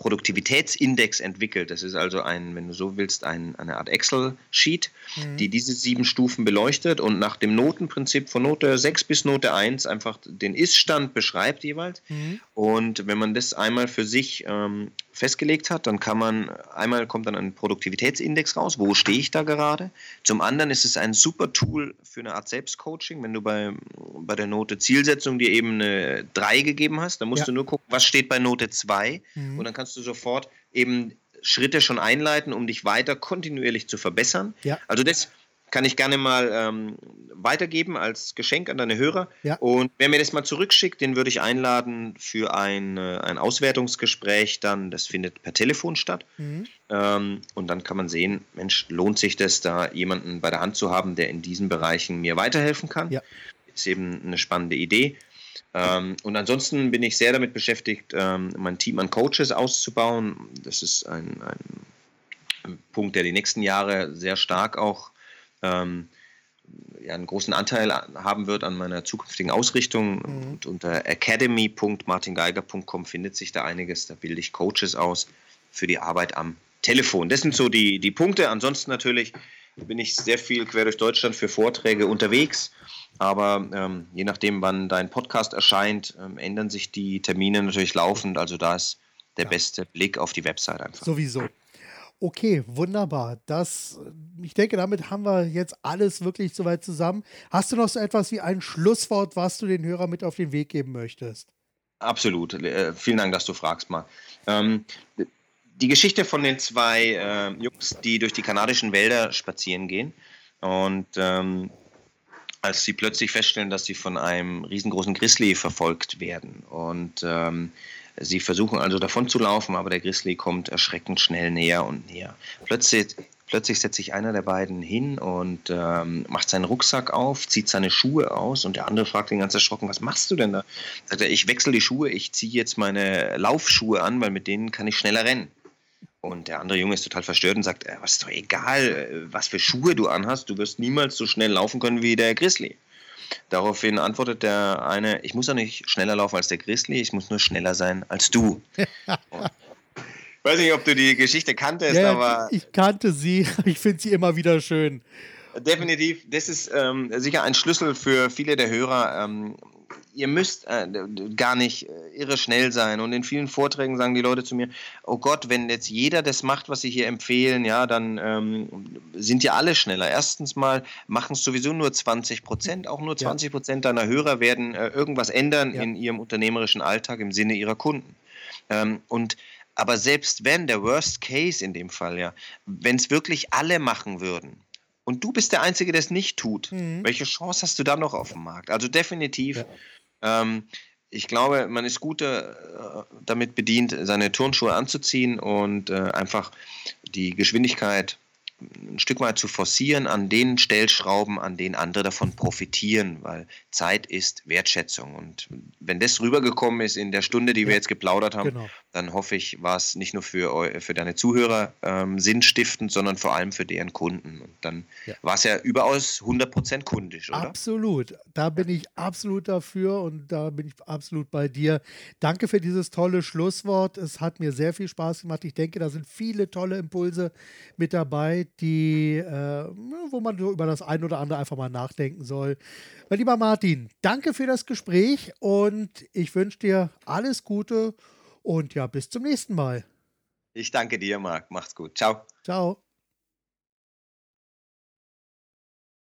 Produktivitätsindex entwickelt. Das ist also ein, wenn du so willst, ein, eine Art Excel-Sheet, mhm. die diese sieben Stufen beleuchtet und nach dem Notenprinzip von Note 6 bis Note 1 einfach den Ist-Stand beschreibt jeweils. Mhm. Und wenn man das einmal für sich ähm, festgelegt hat, dann kann man, einmal kommt dann ein Produktivitätsindex raus, wo stehe ich da gerade. Zum anderen ist es ein super Tool für eine Art Selbstcoaching, wenn du bei, bei der Note Zielsetzung dir eben eine 3 gegeben hast, dann musst ja. du nur gucken, was steht bei Note 2 mhm. und dann kannst du sofort eben Schritte schon einleiten, um dich weiter kontinuierlich zu verbessern. Ja. Also das kann ich gerne mal ähm, weitergeben als Geschenk an deine Hörer. Ja. Und wer mir das mal zurückschickt, den würde ich einladen für ein, äh, ein Auswertungsgespräch dann. Das findet per Telefon statt. Mhm. Ähm, und dann kann man sehen, Mensch, lohnt sich das, da jemanden bei der Hand zu haben, der in diesen Bereichen mir weiterhelfen kann. Ja. Ist eben eine spannende Idee. Ähm, und ansonsten bin ich sehr damit beschäftigt, ähm, mein Team an Coaches auszubauen. Das ist ein, ein Punkt, der die nächsten Jahre sehr stark auch ähm, ja, einen großen Anteil haben wird an meiner zukünftigen Ausrichtung. Mhm. Und unter academy.martingeiger.com findet sich da einiges. Da bilde ich Coaches aus für die Arbeit am Telefon. Das sind so die, die Punkte. Ansonsten natürlich bin ich sehr viel quer durch Deutschland für Vorträge unterwegs. Aber ähm, je nachdem, wann dein Podcast erscheint, ähm, ändern sich die Termine natürlich laufend. Also da ist der ja. beste Blick auf die Website einfach. Sowieso. Okay, wunderbar. Das, ich denke, damit haben wir jetzt alles wirklich soweit zusammen. Hast du noch so etwas wie ein Schlusswort, was du den Hörern mit auf den Weg geben möchtest? Absolut. Äh, vielen Dank, dass du fragst mal. Ähm, die Geschichte von den zwei äh, Jungs, die durch die kanadischen Wälder spazieren gehen und ähm, als sie plötzlich feststellen, dass sie von einem riesengroßen Grizzly verfolgt werden. Und ähm, sie versuchen also davon zu laufen, aber der Grizzly kommt erschreckend schnell näher und näher. Plötzlich, plötzlich setzt sich einer der beiden hin und ähm, macht seinen Rucksack auf, zieht seine Schuhe aus und der andere fragt ihn ganz erschrocken, was machst du denn da? Sagt er, ich wechsle die Schuhe, ich ziehe jetzt meine Laufschuhe an, weil mit denen kann ich schneller rennen. Und der andere Junge ist total verstört und sagt, äh, was ist doch egal, äh, was für Schuhe du anhast, du wirst niemals so schnell laufen können wie der Grizzly. Daraufhin antwortet der eine, ich muss ja nicht schneller laufen als der Grizzly, ich muss nur schneller sein als du. [LAUGHS] ich weiß nicht, ob du die Geschichte kanntest, ja, aber. Ich kannte sie, [LAUGHS] ich finde sie immer wieder schön. Definitiv, das ist ähm, sicher ein Schlüssel für viele der Hörer. Ähm, ihr müsst äh, gar nicht äh, irre schnell sein. Und in vielen Vorträgen sagen die Leute zu mir, oh Gott, wenn jetzt jeder das macht, was sie hier empfehlen, ja, dann ähm, sind ja alle schneller. Erstens mal machen es sowieso nur 20 Prozent, auch nur 20 Prozent deiner Hörer werden äh, irgendwas ändern ja. in ihrem unternehmerischen Alltag im Sinne ihrer Kunden. Ähm, und aber selbst wenn, der Worst Case in dem Fall, ja, wenn es wirklich alle machen würden, und du bist der Einzige, der es nicht tut. Mhm. Welche Chance hast du da noch auf dem Markt? Also definitiv ja. Ähm, ich glaube, man ist gut äh, damit bedient, seine Turnschuhe anzuziehen und äh, einfach die Geschwindigkeit ein Stück weit zu forcieren an den Stellschrauben, an denen andere davon profitieren, weil Zeit ist Wertschätzung. Und wenn das rübergekommen ist in der Stunde, die wir jetzt geplaudert haben, genau. Dann hoffe ich, war es nicht nur für, für deine Zuhörer ähm, sinnstiftend, sondern vor allem für deren Kunden. Und dann ja. war es ja überaus 100% kundisch, oder? Absolut. Da bin ich absolut dafür und da bin ich absolut bei dir. Danke für dieses tolle Schlusswort. Es hat mir sehr viel Spaß gemacht. Ich denke, da sind viele tolle Impulse mit dabei, die, äh, wo man so über das ein oder andere einfach mal nachdenken soll. Mein lieber Martin, danke für das Gespräch und ich wünsche dir alles Gute und ja, bis zum nächsten Mal. Ich danke dir, Marc. Macht's gut. Ciao. Ciao.